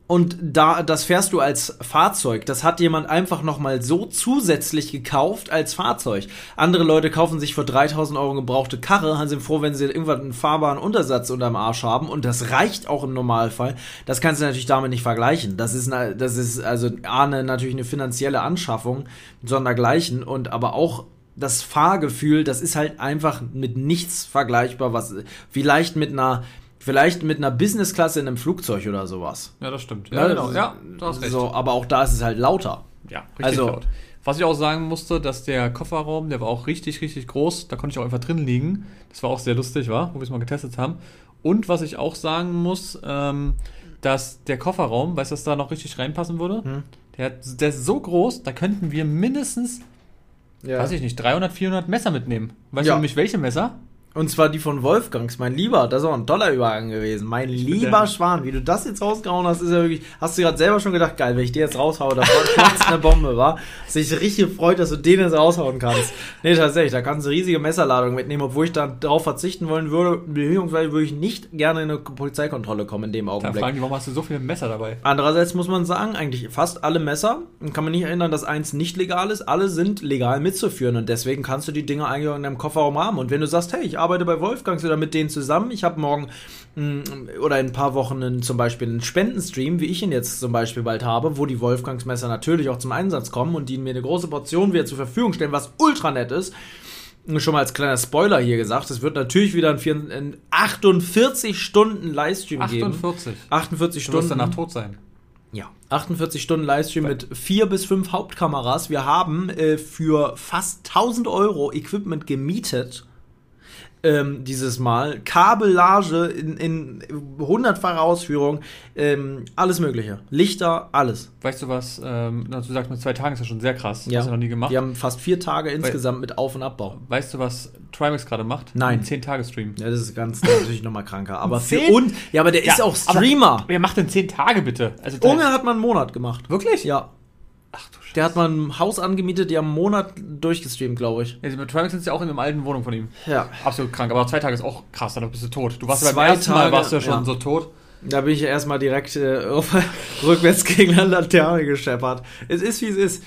Und da, das fährst du als Fahrzeug. Das hat jemand einfach nochmal so zusätzlich gekauft als Fahrzeug. Andere Leute kaufen sich für 3000 Euro gebrauchte Karre, sind froh, wenn sie irgendwann einen fahrbaren Untersatz unterm Arsch haben. Und das reicht auch im Normalfall. Das kannst du natürlich damit nicht vergleichen. Das ist, eine, das ist also A, eine, natürlich eine finanzielle Anschaffung, sondergleichen. Und aber auch das Fahrgefühl, das ist halt einfach mit nichts vergleichbar, was vielleicht mit einer Vielleicht mit einer Business-Klasse in einem Flugzeug oder sowas. ja, das stimmt. Ja, Ja, genau. Ja, du hast recht. So, aber auch da ist es halt lauter. Ja, richtig Also- laut. Was ich auch sagen musste, dass der Kofferraum, der war auch richtig, richtig groß. Da konnte ich auch einfach drin liegen. Das war auch sehr lustig, war, wo wir es mal getestet haben. Und was ich auch sagen muss, ähm, dass der Kofferraum, weißt du, dass da noch richtig reinpassen würde? Hm. Der, der ist so groß, da könnten wir mindestens, Ja. weiß ich nicht, 300, 400 Messer mitnehmen. Weißt Ja. du nämlich welche Messer? Und zwar die von Wolfgangs, mein Lieber. Das ist auch ein toller Übergang gewesen. Mein lieber der- Schwan, wie du das jetzt rausgehauen hast, ist ja wirklich. Hast du gerade selber schon gedacht, geil, wenn ich dir jetzt raushaue, da platzt eine Bombe, war? Dass ich richtig freut, dass du den jetzt raushauen kannst. Nee, tatsächlich, da kannst du riesige Messerladungen mitnehmen, obwohl ich da darauf verzichten wollen würde, beziehungsweise würde ich nicht gerne in eine Polizeikontrolle kommen in dem Da Augenblick. fragen die, warum hast du so viele Messer dabei? Andererseits muss man sagen, eigentlich fast alle Messer, kann man nicht erinnern, dass eins nicht legal ist, alle sind legal mitzuführen und deswegen kannst du die Dinger eigentlich auch in deinem Kofferraum haben. Und wenn du sagst, hey, ich arbeite bei Wolfgangs oder mit denen zusammen, ich habe morgen mh, oder in ein paar Wochen einen, zum Beispiel einen Spendenstream, wie ich ihn jetzt zum Beispiel bald habe, wo die Wolfgangs Messer natürlich auch zum Einsatz kommen und die mir eine große Portion wieder zur Verfügung stellen, was ultra nett ist. Schon mal als kleiner Spoiler hier gesagt, es wird natürlich wieder ein, vier- ein 48 Stunden Livestream geben. 48. 48 Du wirst Stunden. danach tot sein. Ja, 48 Stunden Livestream mit vier bis fünf Hauptkameras. Wir haben äh, für fast 1000 Euro Equipment gemietet. Ähm, dieses Mal. Kabellage in, in hundertfacher Ausführung. Ähm, alles Mögliche. Lichter, alles. Weißt du was, ähm, du sagst mit zwei Tagen ist das schon sehr krass. Ja. Hast du noch nie gemacht. Wir haben fast vier Tage insgesamt mit Auf- und Abbau. Weißt du, was Trimax gerade macht? Nein. Ein 10-Tage-Stream. Ja, das ist ganz natürlich nochmal kranker. Aber für uns. Ja, aber der ist auch Streamer. Wer macht denn 10 Tage bitte? Also Unge hat mal einen Monat gemacht. Wirklich? Ja. Ach du. Der hat mal ein Haus angemietet, die haben einen Monat durchgestreamt, glaube ich. Ja, mit Trimax sind ja auch in einer alten Wohnung von ihm. Ja. Absolut krank. Aber zwei Tage ist auch krass, dann bist du tot. Du warst ja Zwei beim ersten Mal Tage, warst du ja schon ja. so tot. Da bin ich ja erstmal direkt äh, <laughs> rückwärts gegen eine Laterne gescheppert. Es ist, wie es ist.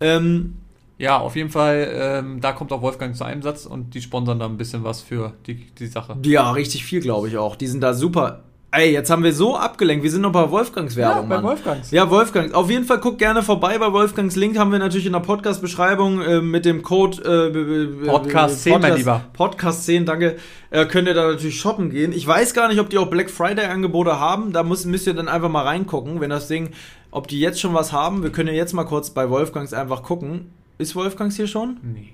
Ähm, Ja, auf jeden Fall, ähm, da kommt auch Wolfgang zu Einsatz und die sponsern da ein bisschen was für die, die Sache. ja, richtig viel, glaube ich auch. Die sind da super. Ey, jetzt haben wir so abgelenkt. Wir sind noch bei Wolfgangs Werbung, bei Mann. Wolfgangs. Ja, Wolfgangs. Auf jeden Fall guckt gerne vorbei bei Wolfgangs. Link haben wir natürlich in der Podcast-Beschreibung äh, mit dem Code äh, b- b- Podcast 10, mein Lieber. Podcast 10, danke. Äh, könnt ihr da natürlich shoppen gehen. Ich weiß gar nicht, ob die auch Black Friday-Angebote haben. Da muss, müsst ihr dann einfach mal reingucken, wenn das Ding, ob die jetzt schon was haben. Wir können ja jetzt mal kurz bei Wolfgangs einfach gucken. Ist Wolfgangs hier schon? Nee.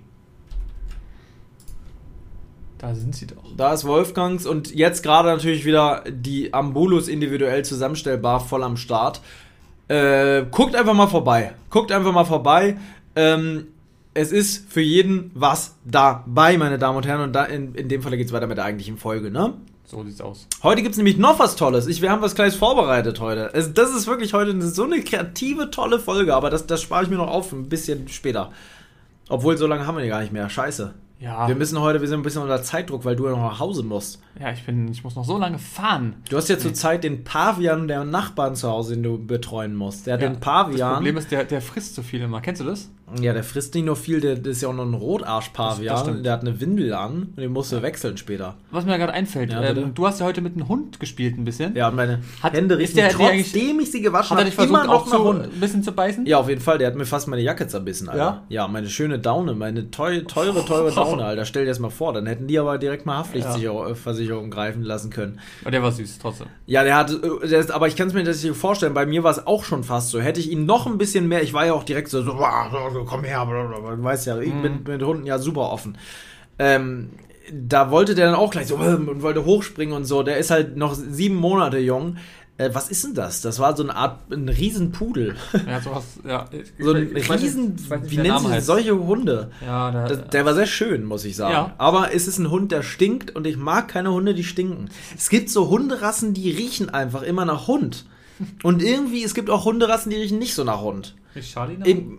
Da sind sie doch. Da ist Wolfgangs und jetzt gerade natürlich wieder die Ambulus individuell zusammenstellbar voll am Start. Äh, guckt einfach mal vorbei. Guckt einfach mal vorbei. Ähm, es ist für jeden was dabei, meine Damen und Herren. Und da in, in dem Fall geht es weiter mit der eigentlichen Folge, ne? So sieht's aus. Heute gibt es nämlich noch was Tolles. Ich, wir haben was Kleines vorbereitet heute. Es, das ist wirklich heute eine, so eine kreative, tolle Folge, aber das, das spare ich mir noch auf, ein bisschen später. Obwohl, so lange haben wir die gar nicht mehr. Scheiße. Ja, Wir müssen heute, wir sind ein bisschen unter Zeitdruck, weil du ja noch nach Hause musst. ja ich, bin, ich muss noch so lange fahren. Du hast ja zurzeit den Pavian der Nachbarn zu Hause, den du betreuen musst. Der Ja, den Das Pavian. Problem ist, der, der frisst so viel immer. Kennst du das? Ja, der frisst nicht nur viel, der, der ist ja auch noch ein Rotarsch-Pavian. Der hat eine Windel an und den musst du wechseln später. Was mir gerade einfällt, Ja, bitte. ähm, du hast ja heute mit einem Hund gespielt ein bisschen. Ja, und meine Hat- Hände ist riechen der- der trotzdem ich sie gewaschen Hat er dich versucht auch zu, Hund. ein bisschen zu beißen? Ja, auf jeden Fall. Der hat mir fast meine Jacke zerbissen, Alter. Ja, meine schöne Daune, meine teu, teure, teure <laughs> Daune, Alter. Stell dir das mal vor. Dann hätten die aber direkt mal Haftpflichtversicherung greifen lassen können. Aber der war süß, trotzdem. Ja, der hat, äh, der ist, aber ich kann es mir nicht vorstellen. Bei mir war es auch schon fast so. Hätte ich ihn noch ein bisschen mehr, ich war ja auch direkt so, so, "Wah, so, komm her, blablabla. du weißt ja, ich Mhm. bin mit Hunden ja super offen. Ähm, da wollte der dann auch gleich so ähm, und wollte hochspringen und so. Der ist halt noch sieben Monate jung. Äh, was ist denn das? Das war so eine Art, ein Riesenpudel. <laughs> Ja, sowas, ja. Ich- So ein ich Riesen, ich nicht, wie nennt sich solche Hunde? Ja, der, Das, der war sehr schön, muss ich sagen. Ja. Aber es ist ein Hund, der stinkt und ich mag keine Hunde, die stinken. Es gibt so Hunderassen, die riechen einfach immer nach Hund. Und irgendwie, es gibt auch Hunderassen, die riechen nicht so nach Hund. Ist Charlie noch? Eben,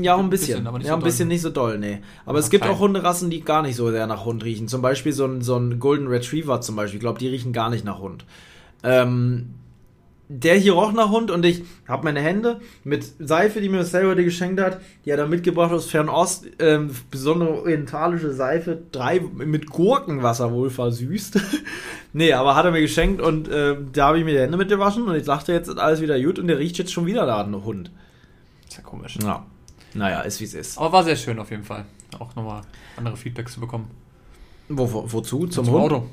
ja, ein bisschen. bisschen, aber nicht ja, so ein doll. bisschen nicht so doll, nee. Aber Ja, es gibt klein. auch Hunderassen, die gar nicht so sehr nach Hund riechen. Zum Beispiel so ein, so ein Golden Retriever zum Beispiel. Ich glaube, die riechen gar nicht nach Hund. Ähm, der hier roch nach Hund und ich habe meine Hände mit Seife, die mir selber geschenkt hat, die hat er mitgebracht aus Fernost, ähm, besondere orientalische Seife, drei mit Gurkenwasser wohl versüßt. <laughs> nee, aber hat er mir geschenkt und äh, da habe ich mir die Hände mit gewaschen und ich dachte, jetzt ist alles wieder gut und der riecht jetzt schon wieder da, ein Hund. ist ja komisch. Ja. Naja, ist wie es ist. Aber war sehr schön auf jeden Fall. Auch nochmal andere Feedbacks zu bekommen. Wo, wo, wozu? Zum, Zum Hund? Auto.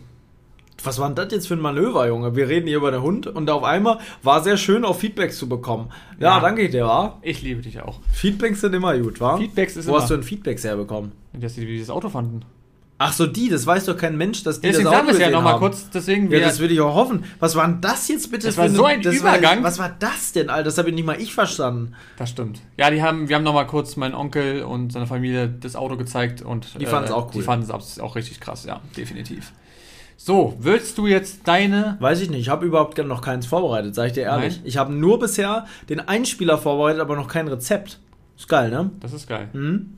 Was war denn das jetzt für ein Manöver, Junge? Wir reden hier über den Hund und auf einmal war sehr schön, auch Feedbacks zu bekommen. Ja, Ja. danke dir, wa? Ich liebe dich auch. Feedbacks sind immer gut, wa? Feedbacks ist Wo immer. hast du denn Feedbacks herbekommen? dass sie das Auto fanden. Ach so, die, das weiß doch kein Mensch, dass die Deswegen das sagen Auto wir es ja nochmal kurz. Deswegen Ja, das würde ich auch hoffen. Was war denn das jetzt bitte Das war so ein das Übergang. War, was war das denn, Alter? Das habe ich nicht mal ich verstanden. Das stimmt. Ja, die haben, wir haben nochmal kurz meinen Onkel und seine Familie das Auto gezeigt und äh, Die fanden's auch cool. Die fanden es auch richtig krass, ja, definitiv. So, willst du jetzt deine. Weiß ich nicht, ich habe überhaupt noch keins vorbereitet, sag ich dir ehrlich. Nein? Ich habe nur bisher den Einspieler vorbereitet, aber noch kein Rezept. Ist geil, ne? Das ist geil. Mhm.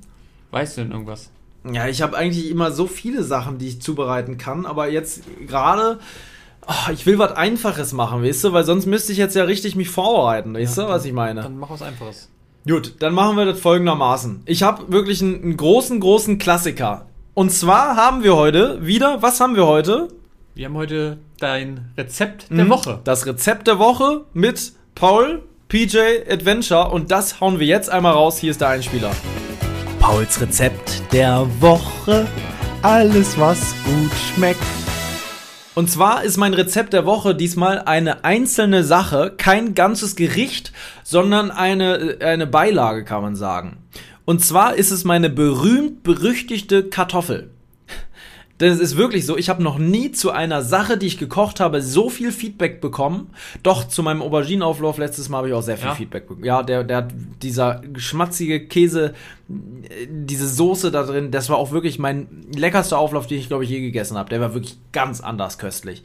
Weißt du denn irgendwas? Ja, ich habe eigentlich immer so viele Sachen, die ich zubereiten kann, aber jetzt gerade, ah, ich will was Einfaches machen, weißt du, weil sonst müsste ich jetzt ja richtig mich vorbereiten, weißt Ja, du, was ich meine? Dann mach was Einfaches. Gut, dann machen wir das folgendermaßen. Ich habe wirklich einen, einen großen, großen Klassiker. Und zwar haben wir heute wieder, was haben wir heute? Wir haben heute dein Rezept der Mhm. Woche. Das Rezept der Woche mit Paul, PJ Adventure und das hauen wir jetzt einmal raus. Hier ist der Einspieler. Pauls Rezept der Woche. Alles, was gut schmeckt. Und zwar ist mein Rezept der Woche diesmal eine einzelne Sache, kein ganzes Gericht, sondern eine, eine Beilage, kann man sagen. Und zwar ist es meine berühmt-berüchtigte Kartoffel. Das ist wirklich so. Ich habe noch nie zu einer Sache, die ich gekocht habe, so viel Feedback bekommen. Doch zu meinem Auberginenauflauf letztes Mal habe ich auch sehr viel Ja? Feedback bekommen. Ja, der, der hat dieser schmatzige Käse, diese Soße da drin, das war auch wirklich mein leckerster Auflauf, den ich glaube ich je gegessen habe. Der war wirklich ganz anders köstlich.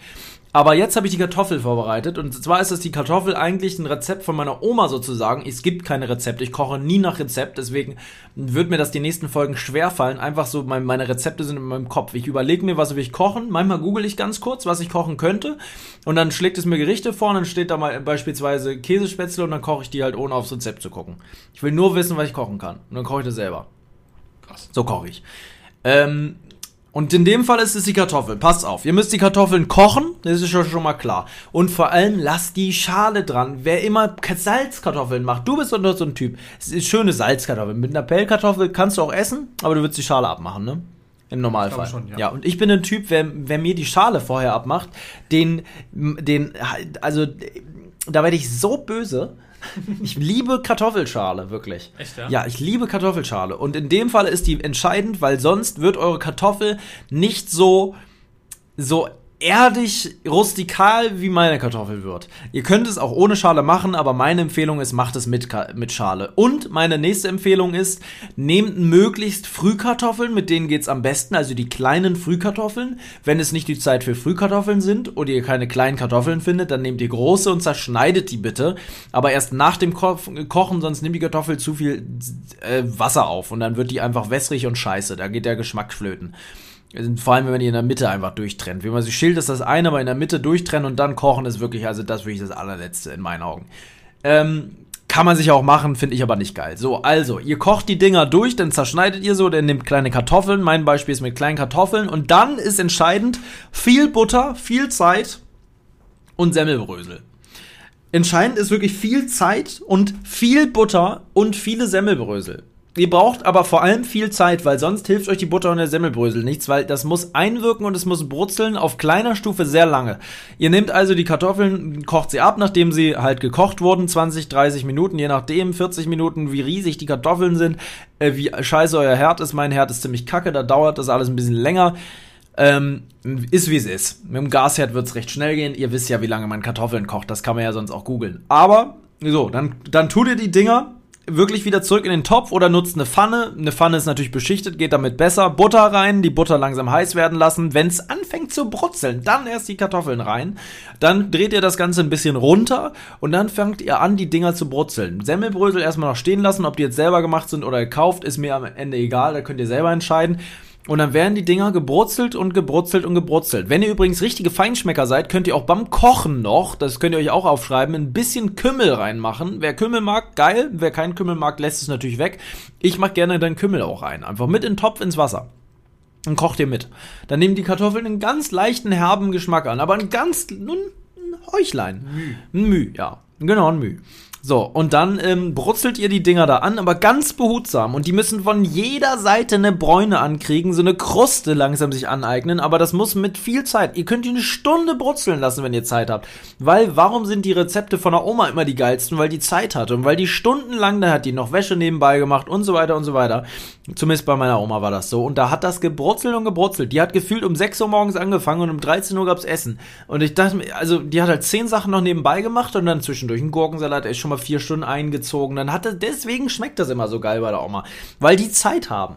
Aber jetzt habe ich die Kartoffel vorbereitet und zwar ist es die Kartoffel eigentlich ein Rezept von meiner Oma sozusagen. Es gibt keine Rezepte, ich koche nie nach Rezept, deswegen wird mir das die nächsten Folgen schwer fallen. Einfach so, mein, meine Rezepte sind in meinem Kopf. Ich überlege mir, was will ich kochen. Manchmal google ich ganz kurz, was ich kochen könnte und dann schlägt es mir Gerichte vor und dann steht da mal beispielsweise Käsespätzle und dann koche ich die halt ohne aufs Rezept zu gucken. Ich will nur wissen, was ich kochen kann und dann koche ich das selber. Krass. So koche ich. Ähm, und in dem Fall ist es die Kartoffel. Passt auf, ihr müsst die Kartoffeln kochen, das ist schon, schon mal klar. Und vor allem lasst die Schale dran. Wer immer Salzkartoffeln macht, du bist doch so ein Typ. Es ist schöne Salzkartoffeln. Mit einer Pellkartoffel kannst du auch essen, aber du würdest die Schale abmachen, ne? Im Normalfall. Schon, ja. ja, und ich bin ein Typ, wer, wer mir die Schale vorher abmacht, den, den, also, da werde ich so böse. <laughs> Ich liebe Kartoffelschale, wirklich. Echt, ja? Ja, ich liebe Kartoffelschale. Und in dem Fall ist die entscheidend, weil sonst wird eure Kartoffel nicht so, so erdig, rustikal, wie meine Kartoffel wird. Ihr könnt es auch ohne Schale machen, aber meine Empfehlung ist, macht es mit, mit Schale. Und meine nächste Empfehlung ist, nehmt möglichst Frühkartoffeln, mit denen geht's am besten, also die kleinen Frühkartoffeln. Wenn es nicht die Zeit für Frühkartoffeln sind oder ihr keine kleinen Kartoffeln findet, dann nehmt ihr große und zerschneidet die bitte. Aber erst nach dem Ko Kochen, sonst nimmt die Kartoffel zu viel äh, Wasser auf und dann wird die einfach wässrig und scheiße. Da geht der Geschmack flöten. Vor allem, wenn man die in der Mitte einfach durchtrennt. Wie man sie schält, ist das eine, aber in der Mitte durchtrennen und dann kochen ist wirklich, also das wirklich das allerletzte in meinen Augen. Ähm, Kann man sich auch machen, finde ich aber nicht geil. So, also, ihr kocht die Dinger durch, dann zerschneidet ihr so, dann nehmt kleine Kartoffeln. Mein Beispiel ist mit kleinen Kartoffeln. Und dann ist entscheidend viel Butter, viel Zeit und Semmelbrösel. Entscheidend ist wirklich viel Zeit und viel Butter und viele Semmelbrösel. Ihr braucht aber vor allem viel Zeit, weil sonst hilft euch die Butter und der Semmelbrösel nichts, weil das muss einwirken und es muss brutzeln auf kleiner Stufe sehr lange. Ihr nehmt also die Kartoffeln, kocht sie ab, nachdem sie halt gekocht wurden, 20, 30 Minuten, je nachdem, 40 Minuten, wie riesig die Kartoffeln sind, äh, wie scheiße euer Herd ist. Mein Herd ist ziemlich kacke, da dauert das alles ein bisschen länger. Ähm, ist wie es ist. Mit dem Gasherd wird es recht schnell gehen. Ihr wisst ja, wie lange man Kartoffeln kocht. Das kann man ja sonst auch googeln. Aber, so, dann, dann tut ihr die Dinger wirklich wieder zurück in den Topf oder nutzt eine Pfanne. Eine Pfanne ist natürlich beschichtet, geht damit besser. Butter rein, die Butter langsam heiß werden lassen. Wenn es anfängt zu brutzeln, dann erst die Kartoffeln rein. Dann dreht ihr das Ganze ein bisschen runter und dann fangt ihr an, die Dinger zu brutzeln. Semmelbrösel erstmal noch stehen lassen, ob die jetzt selber gemacht sind oder gekauft, ist mir am Ende egal, da könnt ihr selber entscheiden. Und dann werden die Dinger gebrutzelt und gebrutzelt und gebrutzelt. Wenn ihr übrigens richtige Feinschmecker seid, könnt ihr auch beim Kochen noch, das könnt ihr euch auch aufschreiben, ein bisschen Kümmel reinmachen. Wer Kümmel mag, geil. Wer keinen Kümmel mag, lässt es natürlich weg. Ich mach gerne dann Kümmel auch rein. Einfach mit in den Topf ins Wasser. Dann kocht ihr mit. Dann nehmen die Kartoffeln einen ganz leichten herben Geschmack an, aber ein ganz, nun, ein Häuchlein. Müh. Ein Müh, ja. Genau, ein Müh. So, und dann ähm, brutzelt ihr die Dinger da an, aber ganz behutsam. Und die müssen von jeder Seite eine Bräune ankriegen, so eine Kruste langsam sich aneignen. Aber das muss mit viel Zeit. Ihr könnt die eine Stunde brutzeln lassen, wenn ihr Zeit habt. Weil, warum sind die Rezepte von der Oma immer die geilsten? Weil die Zeit hatte. Und weil die stundenlang, da hat die noch Wäsche nebenbei gemacht und so weiter und so weiter. Zumindest bei meiner Oma war das so. Und da hat das gebrutzelt und gebrutzelt. Die hat gefühlt um 6 Uhr morgens angefangen und um 13 Uhr gab's Essen. Und ich dachte mir, also die hat halt 10 Sachen noch nebenbei gemacht und dann zwischendurch einen Gurkensalat, ist schon mal vier Stunden eingezogen. Dann hat er, deswegen schmeckt das immer so geil bei der Oma. Weil die Zeit haben.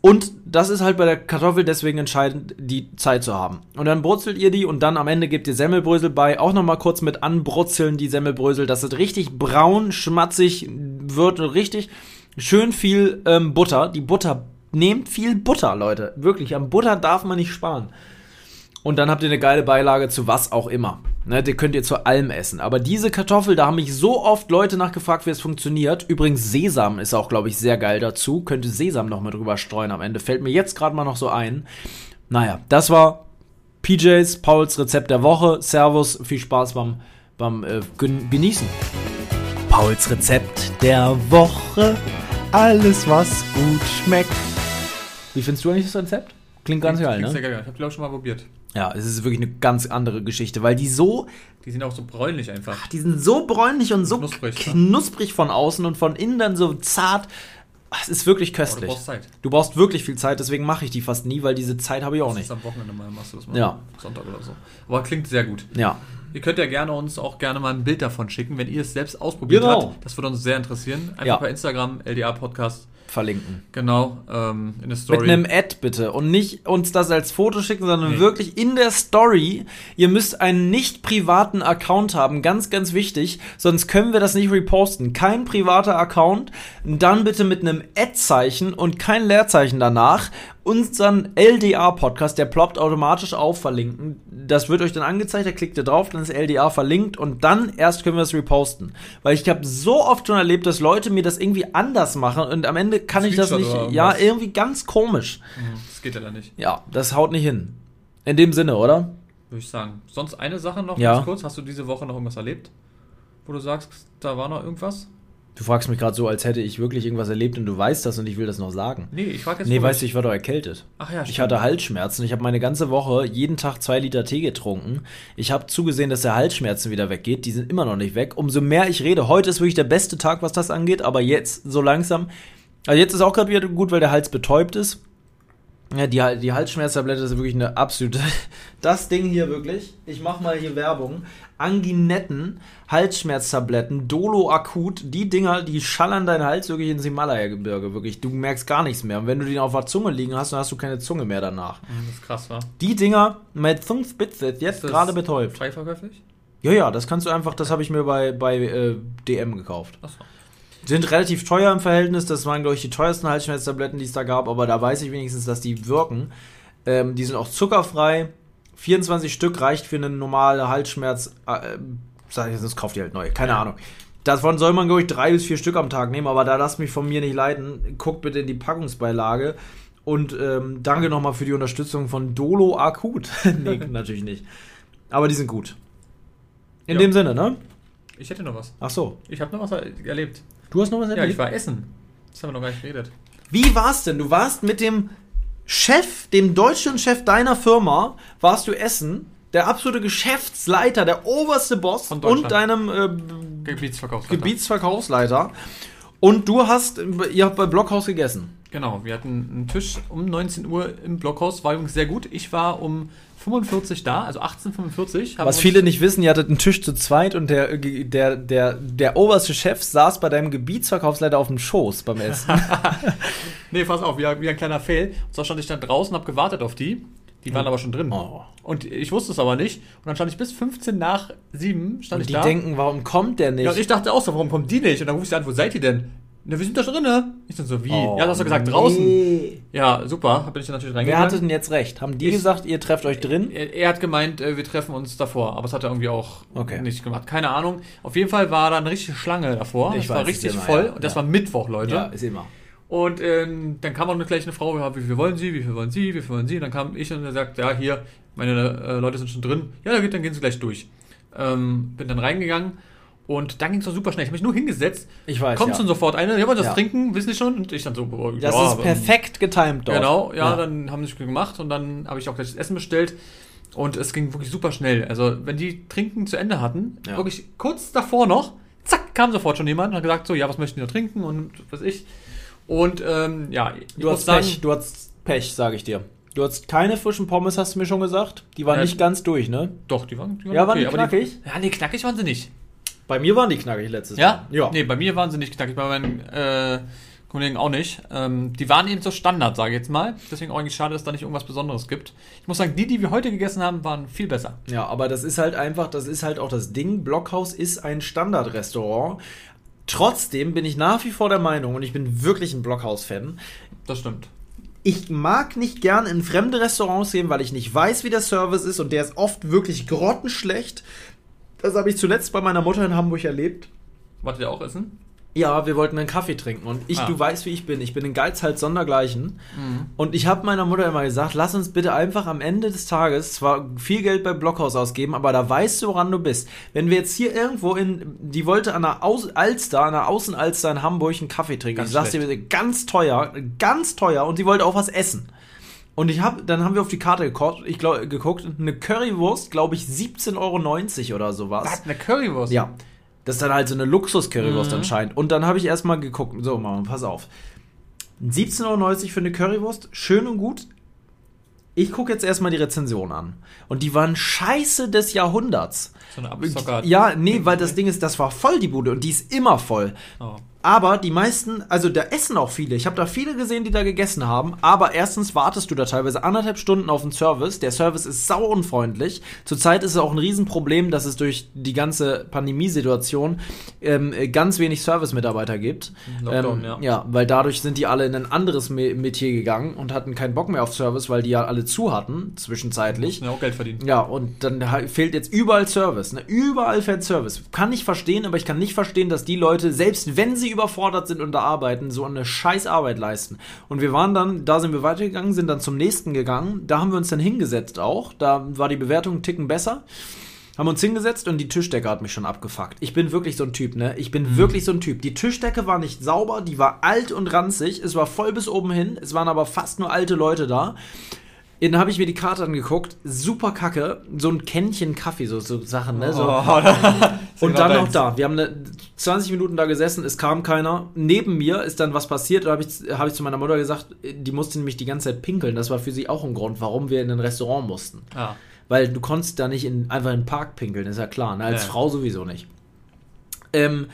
Und das ist halt bei der Kartoffel deswegen entscheidend, die Zeit zu haben. Und dann brutzelt ihr die und dann am Ende gebt ihr Semmelbrösel bei. Auch nochmal kurz mit anbrutzeln die Semmelbrösel, dass es richtig braun, schmatzig wird. Richtig schön viel ähm, Butter. Die Butter, nehmt viel Butter, Leute. Wirklich, am Butter darf man nicht sparen. Und dann habt ihr eine geile Beilage zu was auch immer. Ne, die könnt ihr zu allem essen. Aber diese Kartoffel, da haben mich so oft Leute nachgefragt, wie es funktioniert. Übrigens, Sesam ist auch, glaube ich, sehr geil dazu. Könnte Sesam noch mal drüber streuen am Ende. Fällt mir jetzt gerade mal noch so ein. Naja, das war PJs, Pauls Rezept der Woche. Servus, viel Spaß beim, beim äh, Genießen. Pauls Rezept der Woche. Alles, was gut schmeckt. Wie findest du eigentlich das Rezept? Klingt ganz geil, ne? Sehr geil. Ich habe die auch schon mal probiert. Ja, es ist wirklich eine ganz andere Geschichte, weil die so, Die sind auch so bräunlich einfach. die sind so bräunlich und so Knusprig, knusprig, ne? von außen und von innen dann so zart. Ach, Es ist wirklich Aber du köstlich. brauchst Zeit. Du brauchst wirklich viel Zeit, deswegen mache ich die fast nie, weil diese Zeit habe ich auch Das nicht. ist am Wochenende mal, machst du das mal. Ja. Sonntag oder so. Aber klingt sehr gut. Ja. Ihr könnt ja gerne uns auch gerne mal ein Bild davon schicken, wenn ihr es selbst ausprobiert Genau. habt. Das würde uns sehr interessieren. Einfach Ja. bei Instagram, LDA Podcast. Verlinken. Genau, ähm, in der Story. Mit einem Ad bitte und nicht uns das als Foto schicken, sondern Nee. wirklich in der Story. Ihr müsst einen nicht privaten Account haben, ganz, ganz wichtig, sonst können wir das nicht reposten. Kein privater Account, dann bitte mit einem Ad-Zeichen und kein Leerzeichen danach. Unseren LDA-Podcast, der ploppt automatisch auf, verlinken. Das wird euch dann angezeigt, da klickt ihr drauf, dann ist LDA verlinkt und dann erst können wir es reposten. Weil ich habe so oft schon erlebt, dass Leute mir das irgendwie anders machen und am Ende kann ich das nicht. Ja, irgendwie ganz komisch. Mhm, Das geht ja dann nicht, Ja, das haut nicht hin. In dem Sinne, oder? würde ich sagen. Sonst eine Sache noch Ja. ganz kurz. Hast du diese Woche noch irgendwas erlebt? Wo du sagst, da war noch irgendwas? Du fragst mich gerade so, als hätte ich wirklich irgendwas erlebt und du weißt das und ich will das noch sagen. Nee, ich frage jetzt Nee, weißt du, ich war doch erkältet. Ach ja, Ich stimmt. hatte Halsschmerzen. Ich habe meine ganze Woche jeden Tag zwei Liter Tee getrunken. Ich habe zugesehen, dass der Halsschmerzen wieder weggeht. Die sind immer noch nicht weg. Umso mehr ich rede. Heute ist wirklich der beste Tag, was das angeht. Aber jetzt so langsam. Also jetzt ist auch gerade wieder gut, weil der Hals betäubt ist. Ja, die, die Halsschmerztablette ist wirklich eine absolute. <laughs> Das Ding hier wirklich. Ich mache mal hier Werbung. Anginetten, Halsschmerztabletten, Dolo akut. Die Dinger, die schallern deinen Hals wirklich ins Himalaya-Gebirge. Wirklich. Du merkst gar nichts mehr. Und wenn du den auf der Zunge liegen hast, dann hast du keine Zunge mehr danach. Das ist krass, wa? Die Dinger mit Zungenspitze jetzt Ist das gerade betäubt. Frei verkäuflich? Ja, ja, das kannst du einfach, das habe ich mir bei, bei äh, DM gekauft. Achso. Sind relativ teuer im Verhältnis, das waren, glaube ich, die teuersten Halsschmerztabletten, die es da gab, aber da weiß ich wenigstens, dass die wirken. Ähm, die sind auch zuckerfrei. 24 Stück reicht für eine normale Halsschmerz. Äh, sag ich, sonst kauft ihr halt neue. Keine Ahnung. Davon soll man, glaube ich, drei bis vier Stück am Tag nehmen, aber da lasst mich von mir nicht leiden. Guckt bitte in die Packungsbeilage. Und ähm, danke nochmal für die Unterstützung von Dolo Akut. <laughs> nee, <laughs> natürlich nicht. Aber die sind gut. In Ja. dem Sinne, ne? Ich hätte noch was. Ach so. Ich habe noch was erlebt. Du hast noch was Ja, erlebt? ich war essen. Das haben wir noch gar nicht geredet. Wie war's denn? Du warst mit dem Chef, dem deutschen Chef deiner Firma, warst du essen. Der absolute Geschäftsleiter, der oberste Boss Von Deutschland. und deinem äh, Gebietsverkaufsleiter. Gebietsverkaufsleiter. Und du hast, ihr habt bei Blockhaus gegessen. Genau, wir hatten einen Tisch um 19 Uhr im Blockhaus, war übrigens sehr gut. Ich war um 45 da, also 1845. haben Was viele nicht wissen, ihr hattet einen Tisch zu zweit und der, der, der, der oberste Chef saß bei deinem Gebietsverkaufsleiter auf dem Schoß beim Essen. <laughs> Nee, pass auf, wie, ein kleiner Fail. Und zwar stand ich dann draußen und hab gewartet auf die. Die waren aber schon drin. Oh. Und ich wusste es aber nicht. Und dann stand ich bis 15 nach 7 stand Und ich die da. denken, warum kommt der nicht? ja, und ich dachte auch so, warum kommt die nicht? Und dann rufe ich sie an, wo seid ihr denn? Na, wir sind da schon drin. Ich dann so, wie? Oh, ja, du hast doch gesagt, draußen. nee. Ja, super. Bin ich dann natürlich Wer reingegangen. hatte denn jetzt recht? Haben die Ich- gesagt, ihr trefft euch drin? Er, er hat gemeint, äh, wir treffen uns davor, aber das hat er irgendwie auch Okay. nicht gemacht. Keine Ahnung. Auf jeden Fall war da eine richtige Schlange davor. Ich das war weiß, richtig ist immer, voll. ja. Und das Ja. war Mittwoch, Leute. Ja, ist immer. Und ähm, dann kam auch gleich eine Frau, ja, wie viel wollen Sie, wie viel wollen Sie, wie viel wollen Sie? Und dann kam ich und er sagt, ja, hier, meine äh, Leute sind schon drin. Ja, dann, geht, dann gehen Sie gleich durch. Ähm, bin dann reingegangen und dann ging es super schnell. Ich habe mich nur hingesetzt. Ich weiß, Kommt ja. schon sofort eine, ja, wollen das Ja. trinken, wissen Sie schon? Und ich dann so, oh, Das ja, ist perfekt getimt dort. Genau, ja, dann haben sie es gemacht und dann habe ich auch gleich das Essen bestellt. Und es ging wirklich super schnell. Also, wenn die Trinken zu Ende hatten, Ja. wirklich kurz davor noch, zack, kam sofort schon jemand und hat gesagt, so, ja, was möchten die noch trinken und was ich. Und ähm, ja, Du hast sagen, Pech, du hast Pech, sage ich dir. Du hast keine frischen Pommes, hast du mir schon gesagt. Die waren Ja. nicht ganz durch, ne? doch, die waren, die waren Ja, waren die aber knackig? ja, nee, knackig waren sie nicht. Bei mir waren die knackig letztes Ja? Mal. Ja. Nee, bei mir waren sie nicht knackig, bei meinen äh, Kollegen auch nicht. Ähm, die waren eben so Standard, sage ich jetzt mal. Deswegen auch eigentlich schade, dass da nicht irgendwas Besonderes gibt. Ich muss sagen, die, die wir heute gegessen haben, waren viel besser. Ja, aber das ist halt einfach, das ist halt auch das Ding. Blockhaus ist ein Standardrestaurant. Trotzdem bin ich nach wie vor der Meinung, und ich bin wirklich ein Blockhaus-Fan, Das stimmt. ich mag nicht gern in fremde Restaurants gehen, weil ich nicht weiß, wie der Service ist und der ist oft wirklich grottenschlecht. Das habe ich zuletzt bei meiner Mutter in Hamburg erlebt. Wolltet ihr auch essen? Ja, wir wollten einen Kaffee trinken und ich, Ah. du weißt, wie ich bin. Ich bin ein Geizhals sondergleichen. Und ich habe meiner Mutter immer gesagt, lass uns bitte einfach am Ende des Tages zwar viel Geld bei Blockhaus ausgeben, aber da weißt du, woran du bist. Wenn wir jetzt hier irgendwo in, die wollte an der Aus Alster, an der Außenalster in Hamburg einen Kaffee trinken. Ganz ich sag's dir bitte, ganz teuer, ganz teuer und sie wollte auch was essen. Und ich hab, dann haben wir auf die Karte geguckt, ich glaub, geguckt eine Currywurst, glaube ich, 17,90 Euro oder sowas. Eine Currywurst? Ja. Das ist dann halt so eine Luxus-Currywurst Mhm. anscheinend. Und dann habe ich erstmal geguckt, so, Mama, pass auf. 17,90 Euro für eine Currywurst, schön und gut. Ich gucke jetzt erstmal die Rezension an. Und die waren scheiße des Jahrhunderts. So eine Abzocker. Ja, nee, weil das Ding ist, das war voll die Bude und die ist immer voll. Oh. Aber die meisten, also da essen auch viele. Ich habe da viele gesehen, die da gegessen haben. Aber erstens wartest du da teilweise anderthalb Stunden auf den Service. Der Service ist sau unfreundlich. Zurzeit ist es auch ein Riesenproblem, dass es durch die ganze Pandemiesituation ähm, ganz wenig Service-Mitarbeiter gibt. Lockdown, ähm, ja. Ja, weil dadurch sind die alle in ein anderes Me- Metier gegangen und hatten keinen Bock mehr auf Service, weil die ja alle zu hatten, zwischenzeitlich. Ja auch Geld verdienen. Ja, und dann fehlt jetzt überall Service. Ne? Überall fehlt Service. Kann ich verstehen, aber ich kann nicht verstehen, dass die Leute, selbst wenn sie überfordert sind und da arbeiten, so eine scheiß Arbeit leisten. Und wir waren dann, da sind wir weitergegangen, sind dann zum nächsten gegangen. Da haben wir uns dann hingesetzt auch. Da war die Bewertung einen Ticken besser. Haben uns hingesetzt und die Tischdecke hat mich schon abgefuckt. Ich bin wirklich so ein Typ, ne? Ich bin wirklich so ein Typ. Die Tischdecke war nicht sauber, die war alt und ranzig. Es war voll bis oben hin. Es waren aber fast nur alte Leute da. Dann habe ich mir die Karte angeguckt, super kacke, so ein Kännchen Kaffee, so, so Sachen, ne? So. <laughs> und dann noch da. Wir haben eine, 20 Minuten da gesessen, es kam keiner. Neben mir ist dann was passiert, da habe ich, hab ich zu meiner Mutter gesagt, die musste nämlich die ganze Zeit pinkeln. Das war für sie auch ein Grund, warum wir in ein Restaurant mussten. Ja. Weil du konntest da nicht in, einfach in den Park pinkeln, ist ja klar, ne? als Ja. Frau sowieso nicht. Ähm,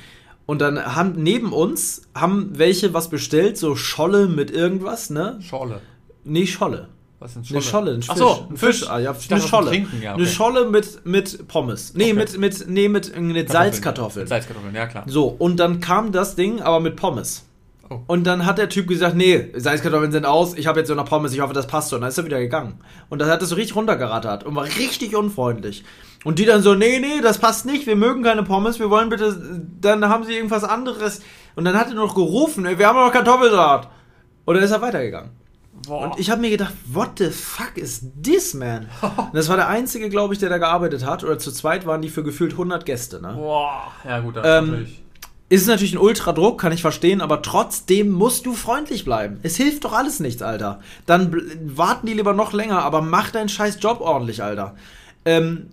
und dann haben neben uns haben welche was bestellt, so Scholle mit irgendwas, ne? Schorle. Nee, Scholle. Was ist Eine Scholle, ein Fisch. Ach so, ein Fisch. Ah, ja, eine Scholle. Trinken, ja, Eine okay. Scholle mit, mit Pommes. Nee, Okay. mit, mit, nee, mit, mit Salzkartoffeln. Mit Salzkartoffeln, ja klar. So, und dann kam das Ding aber mit Pommes. Und dann hat der Typ gesagt, nee, Salzkartoffeln sind aus, ich habe jetzt so eine Pommes, ich hoffe, das passt so. Und dann ist er wieder gegangen. Und dann hat er so richtig runtergerattert und war richtig unfreundlich. Und die dann so, nee, nee, das passt nicht, wir mögen keine Pommes, wir wollen bitte, dann haben sie irgendwas anderes. Und dann hat er noch gerufen, ey, wir haben noch Kartoffelsalat. Und dann ist er weitergegangen. Und ich habe mir gedacht, what the fuck is this, man? <laughs> Und das war der einzige, glaube ich, der da gearbeitet hat. Oder zu zweit waren die für gefühlt 100 Gäste, ne? Boah. Ja, gut, das Ähm, ist natürlich. Ist natürlich ein Ultradruck, kann ich verstehen, aber trotzdem musst du freundlich bleiben. Es hilft doch alles nichts, Alter. Dann warten die lieber noch länger, aber mach deinen scheiß Job ordentlich, Alter. Ähm,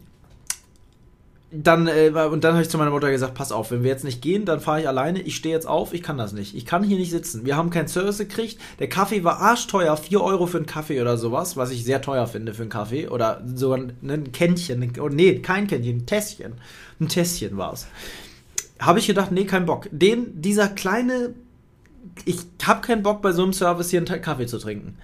dann, äh, und dann habe ich zu meiner Mutter gesagt, pass auf, wenn wir jetzt nicht gehen, dann fahre ich alleine, ich stehe jetzt auf, ich kann das nicht. Ich kann hier nicht sitzen. Wir haben keinen Service gekriegt. Der Kaffee war arschteuer, 4 Euro für einen Kaffee oder sowas, was ich sehr teuer finde für einen Kaffee. Oder sogar ein- ein Kännchen. Oh, nee, kein Kännchen, ein Tässchen. Ein Tässchen war es habe ich gedacht, nee, kein Bock. Den, dieser kleine, ich habe keinen Bock bei so einem Service hier einen Kaffee zu trinken.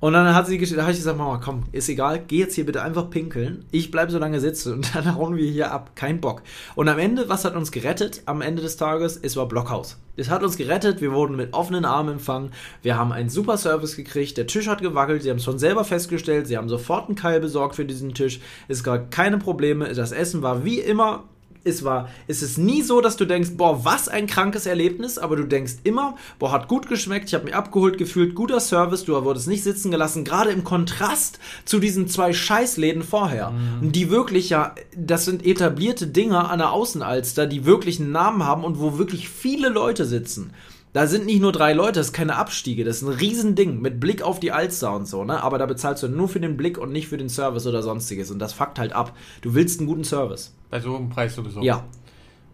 Und dann hat sie, da habe ich gesagt, Mama, komm, ist egal, geh jetzt hier bitte einfach pinkeln. Ich bleibe so lange sitzen und <laughs> dann hauen wir hier ab. Kein Bock. Und am Ende, was hat uns gerettet? Am Ende des Tages, es war Blockhaus. Es hat uns gerettet, wir wurden mit offenen Armen empfangen. Wir haben einen super Service gekriegt, der Tisch hat gewackelt, sie haben es schon selber festgestellt, sie haben sofort einen Keil besorgt für diesen Tisch. Es gab keine Probleme, das Essen war wie immer es war, es ist nie so, dass du denkst, boah, was ein krankes Erlebnis, aber du denkst immer, boah, hat gut geschmeckt, ich habe mich abgeholt gefühlt, guter Service, du wurdest nicht sitzen gelassen, gerade im Kontrast zu diesen zwei Scheißläden vorher, die wirklich ja, das sind etablierte Dinger an der Außenalster, die wirklich einen Namen haben und wo wirklich viele Leute sitzen. Da sind nicht nur drei Leute, das ist keine Abstiege, das ist ein Riesending mit Blick auf die Alster und so, ne? Aber da bezahlst du nur für den Blick und nicht für den Service oder sonstiges. Und das fuckt halt ab. Du willst einen guten Service. Bei so einem Preis sowieso. Ja.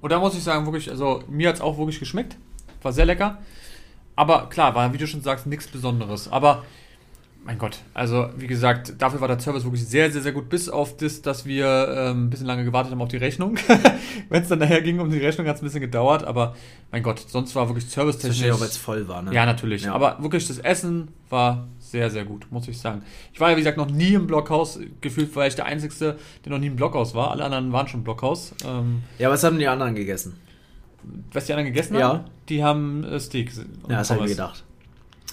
Und da muss ich sagen, wirklich, also mir hat es auch wirklich geschmeckt. War sehr lecker. Aber klar, war, wie du schon sagst, nichts Besonderes. Aber, mein Gott, also wie gesagt, dafür war der Service wirklich sehr, sehr, sehr gut. Bis auf das, dass wir ähm, ein bisschen lange gewartet haben auf die Rechnung. <laughs> Wenn es dann nachher ging um die Rechnung, hat es ein bisschen gedauert. Aber, mein Gott, sonst war wirklich servicetechnisch. Auch, weil es voll war, ne? Ja, natürlich. Ja. Aber wirklich, das Essen war sehr, sehr gut, muss ich sagen. Ich war ja, wie gesagt, noch nie im Blockhaus. Gefühlt war ich der Einzige, der noch nie im Blockhaus war. Alle anderen waren schon im Blockhaus. Ähm, Ja, was haben die anderen gegessen? was die anderen gegessen Ja. haben? Die haben äh, Steak. Ja, das habe ich mir gedacht.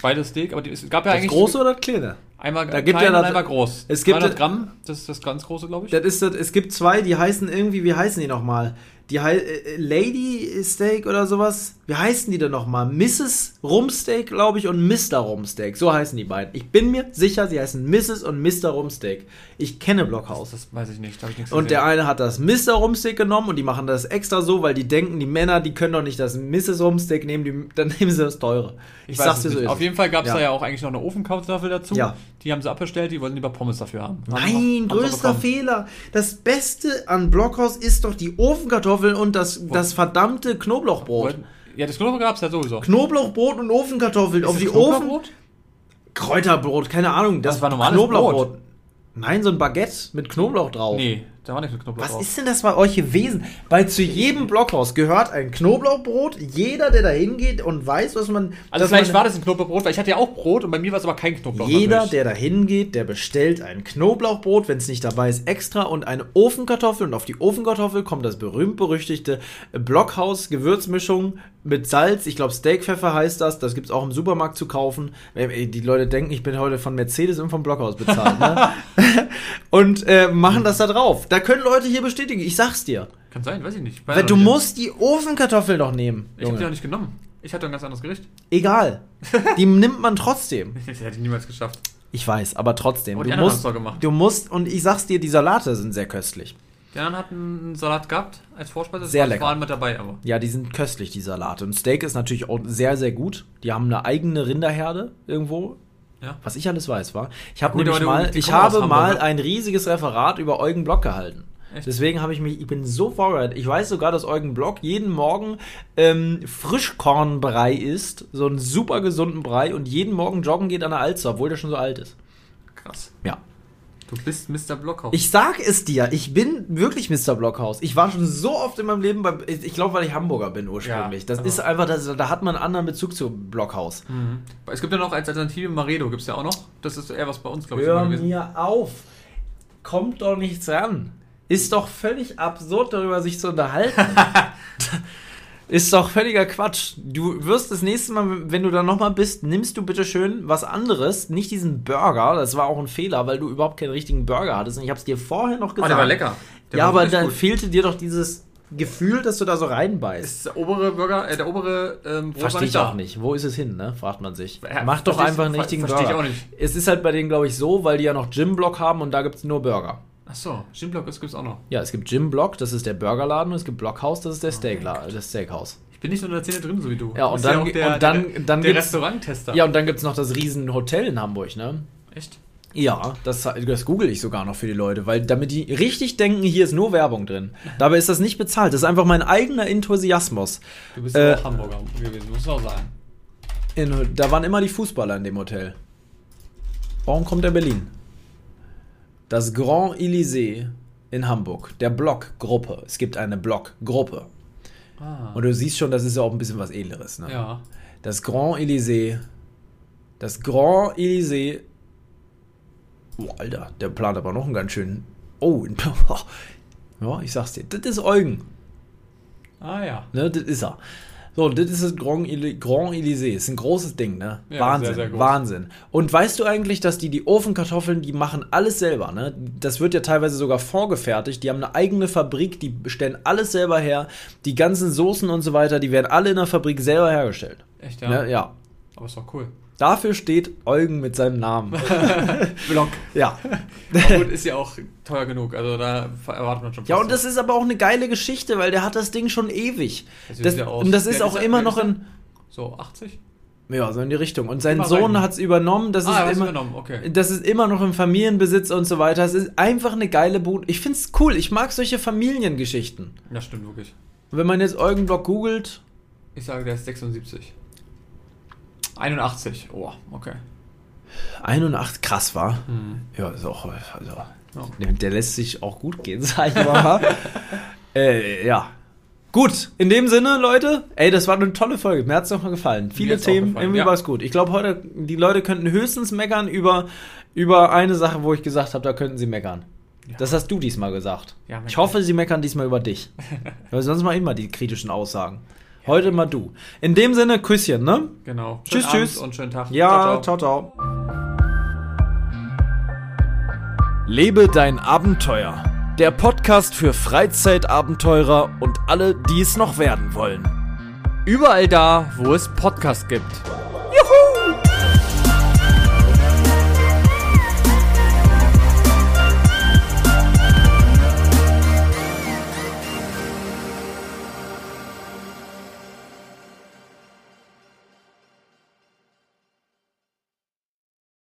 Beide Steak, aber es gab ja Das eigentlich große oder das kleine? einmal Da gibt klein ja das- einmal groß. es gibt- 300 Gramm, das ist das ganz große, glaube ich. Das ist das, es gibt zwei, die heißen irgendwie, wie heißen die nochmal? Die hei äh, Lady Steak oder sowas. Wie heißen die denn nochmal? Mrs. Rumsteak, glaube ich, und Mr. Rumsteak. So heißen die beiden. Ich bin mir sicher, sie heißen Mrs. und Mr. Rumsteak. Ich kenne Blockhaus. das weiß ich nicht, da ich nichts Und der gesehen. eine hat das Mr. Rumsteak genommen und die machen das extra so, weil die denken, die Männer, die können doch nicht das Mrs. Rumsteak nehmen, die, dann <laughs> nehmen sie das teure. Ich, weiß sag's dir so. ist Auf jeden Fall gab es Ja. da ja auch eigentlich noch eine Ofenkartoffel dazu. Ja. Die haben sie abbestellt, die wollten lieber Pommes dafür haben. Haben Nein, haben größter. Fehler. Das Beste an Blockhaus ist doch die Ofenkartoffeln und das, das verdammte Knoblauchbrot. Ja, das Knoblauch gab es ja sowieso. Knoblauchbrot und Ofenkartoffeln auf das die Ofen. Kräuterbrot, keine Ahnung. Das Das war normales Knoblauchbrot. Nein, so ein Baguette mit Knoblauch drauf. Nee, da war nichts mit Knoblauch Was drauf. ist denn das bei euch gewesen? Weil zu jedem Blockhaus gehört ein Knoblauchbrot. Jeder, der da hingeht und weiß, was man. Also vielleicht man, war das ein Knoblauchbrot, weil ich hatte ja auch Brot und bei mir war es aber kein Knoblauch. Jeder, natürlich. der da hingeht, der bestellt ein Knoblauchbrot, wenn es nicht dabei ist, extra und eine Ofenkartoffel. Und auf die Ofenkartoffel kommt das berühmt-berüchtigte Blockhaus-Gewürzmischung mit Salz. Ich glaube, Steakpfeffer heißt das. Das gibt es auch im Supermarkt zu kaufen. Die Leute denken, ich bin heute von Mercedes und vom Blockhaus bezahlt. Ne? <laughs> und äh, machen das da drauf. Da können Leute hier bestätigen. Ich sag's dir. Kann sein, weiß ich nicht. Weil du nicht. musst die Ofenkartoffel doch nehmen. Ich habe die auch Junge. nicht genommen. Ich hatte ein ganz anderes Gericht. Egal. <laughs> Die nimmt man trotzdem. <laughs> Das hätte ich niemals geschafft. Ich weiß, aber trotzdem. Die Du musst, doch du musst, und ich sag's dir, die Salate sind sehr köstlich. Die anderen hatten einen Salat gehabt als Vorspeise. Das Sehr war- lecker. waren mit dabei, aber. Ja, die sind köstlich, die Salate. Und Steak ist natürlich auch sehr, sehr gut. Die haben eine eigene Rinderherde irgendwo. Ja. Was ich alles weiß, war. Ich habe nämlich mal, ich habe Hamburg, mal ne? ein riesiges Referat über Eugen Block gehalten. Echt? Deswegen habe ich mich, ich bin so vorbereitet. Ich weiß sogar, dass Eugen Block jeden Morgen ähm, Frischkornbrei isst, so einen super gesunden Brei und jeden Morgen joggen geht an der Alster, obwohl der schon so alt ist. Krass. Ja. Du bist Mr. Blockhaus. Ich sag es dir, ich bin wirklich Mr. Blockhaus. Ich war schon so oft in meinem Leben bei, ich glaube, weil ich Hamburger bin ursprünglich. Ja, das aber- ist einfach, das, da hat man einen anderen Bezug zu Blockhaus. Mhm. Es gibt ja noch als Alternative Maredo, gibt es ja auch noch. Das ist eher was bei uns, glaube ich, Hör mir auf. Kommt doch nichts ran. Ist doch völlig absurd, darüber sich zu unterhalten. <laughs> Ist doch völliger Quatsch. Du wirst das nächste Mal, wenn du da nochmal bist, nimmst du bitte schön was anderes. Nicht diesen Burger. Das war auch ein Fehler, weil du überhaupt keinen richtigen Burger hattest. Und ich habe es dir vorher noch Oh, gesagt. der war lecker. Der ja, war aber wirklich da gut. fehlte dir doch dieses Gefühl, dass du da so reinbeißt. ist der obere Burger, äh, der obere, ähm, Verstehe ich auch nicht. Wo ist es hin, ne? Fragt man sich. Ja, Mach doch ich- einfach einen richtigen versteh ich Burger. auch nicht. Es ist halt bei denen, glaube ich, so, weil die ja noch Gym-Block haben und da gibt es nur Burger. Achso, Gymblock, das gibt's auch noch. Ja, es gibt Gym-Block, das ist der Burgerladen, und es gibt Blockhaus, das ist der, Oh Steakla das Steakhouse. Ich bin nicht so in der Szene drin, so wie du. Ja, und dann- auch der, und dann- der, dann der gibt's- Restauranttester. Ja, und dann gibt es noch das riesen Hotel in Hamburg, ne? Echt? Ja, das, das google ich sogar noch für die Leute, weil damit die richtig denken, hier ist nur Werbung drin. Dabei ist das nicht bezahlt, das ist einfach mein eigener Enthusiasmus. Du bist Äh, ja auch Hamburger gewesen, musst du auch sagen. In, da waren immer die Fußballer in dem Hotel. Warum kommt er Berlin? Das Grand Elysée in Hamburg, der Blockgruppe. Es gibt eine Blockgruppe. Ah. Und du siehst schon, das ist ja auch ein bisschen was Edleres. Ne? Ja. Das Grand Elysée. Das Grand Elysée. Oh, Alter, der plant aber noch einen ganz schönen. Oh, <laughs> ja, ich sag's dir. Das ist Eugen. Ah ja. Ne, das ist er. So, und das ist das Grand, Grand Elysée. Ist ein großes Ding, ne? Ja, Wahnsinn, sehr, sehr groß. Wahnsinn. Und weißt du eigentlich, dass die die Ofenkartoffeln, die machen alles selber, ne? Das wird ja teilweise sogar vorgefertigt. Die haben eine eigene Fabrik, die stellen alles selber her. Die ganzen Soßen und so weiter, die werden alle in der Fabrik selber hergestellt. Echt, Ja. ja. Ne? ja. Aber ist doch cool. Dafür steht Eugen mit seinem Namen. <laughs> Block. ja. Aber gut, ist ja auch teuer genug. Also da erwartet man schon Ja, und das ist aber auch eine geile Geschichte, weil der hat das Ding schon ewig. Das Das, und das ist auch er? immer noch in. So 80? Ja, so in die Richtung. Und sein Sohn hat es übernommen. Das ah, ist immer, übernommen, okay. das ist immer noch im Familienbesitz und so weiter. Es ist einfach eine geile Bude. Ich find's cool. Ich mag solche Familiengeschichten. Ja, stimmt wirklich. Und wenn man jetzt Eugen Block googelt, Ich sage, der ist 76. 81. Oh, okay. 81, krass war. Hm. Ja, ist auch. Also, Ja. der, der lässt sich auch gut gehen, <laughs> sag ich mal. <laughs> äh, ja. Gut, in dem Sinne, Leute, ey, das war eine tolle Folge. Mir hat's noch mal gefallen. Viele Themen, gefallen, irgendwie ja. war es gut. Ich glaube, heute, die Leute könnten höchstens meckern über, über eine Sache, wo ich gesagt habe, da könnten sie meckern. Ja. Das hast du diesmal gesagt. Ja, ich hoffe, sie meckern diesmal über dich. <laughs> Weil sonst mal immer die kritischen Aussagen. Heute mal du. In dem Sinne, Küsschen, ne? Genau. Tschüss, Schönen Abend tschüss. Und schönen Tag. Ja, ciao, ciao. Lebe dein Abenteuer. Der Podcast für Freizeitabenteurer und alle, die es noch werden wollen. Überall da, wo es Podcasts gibt.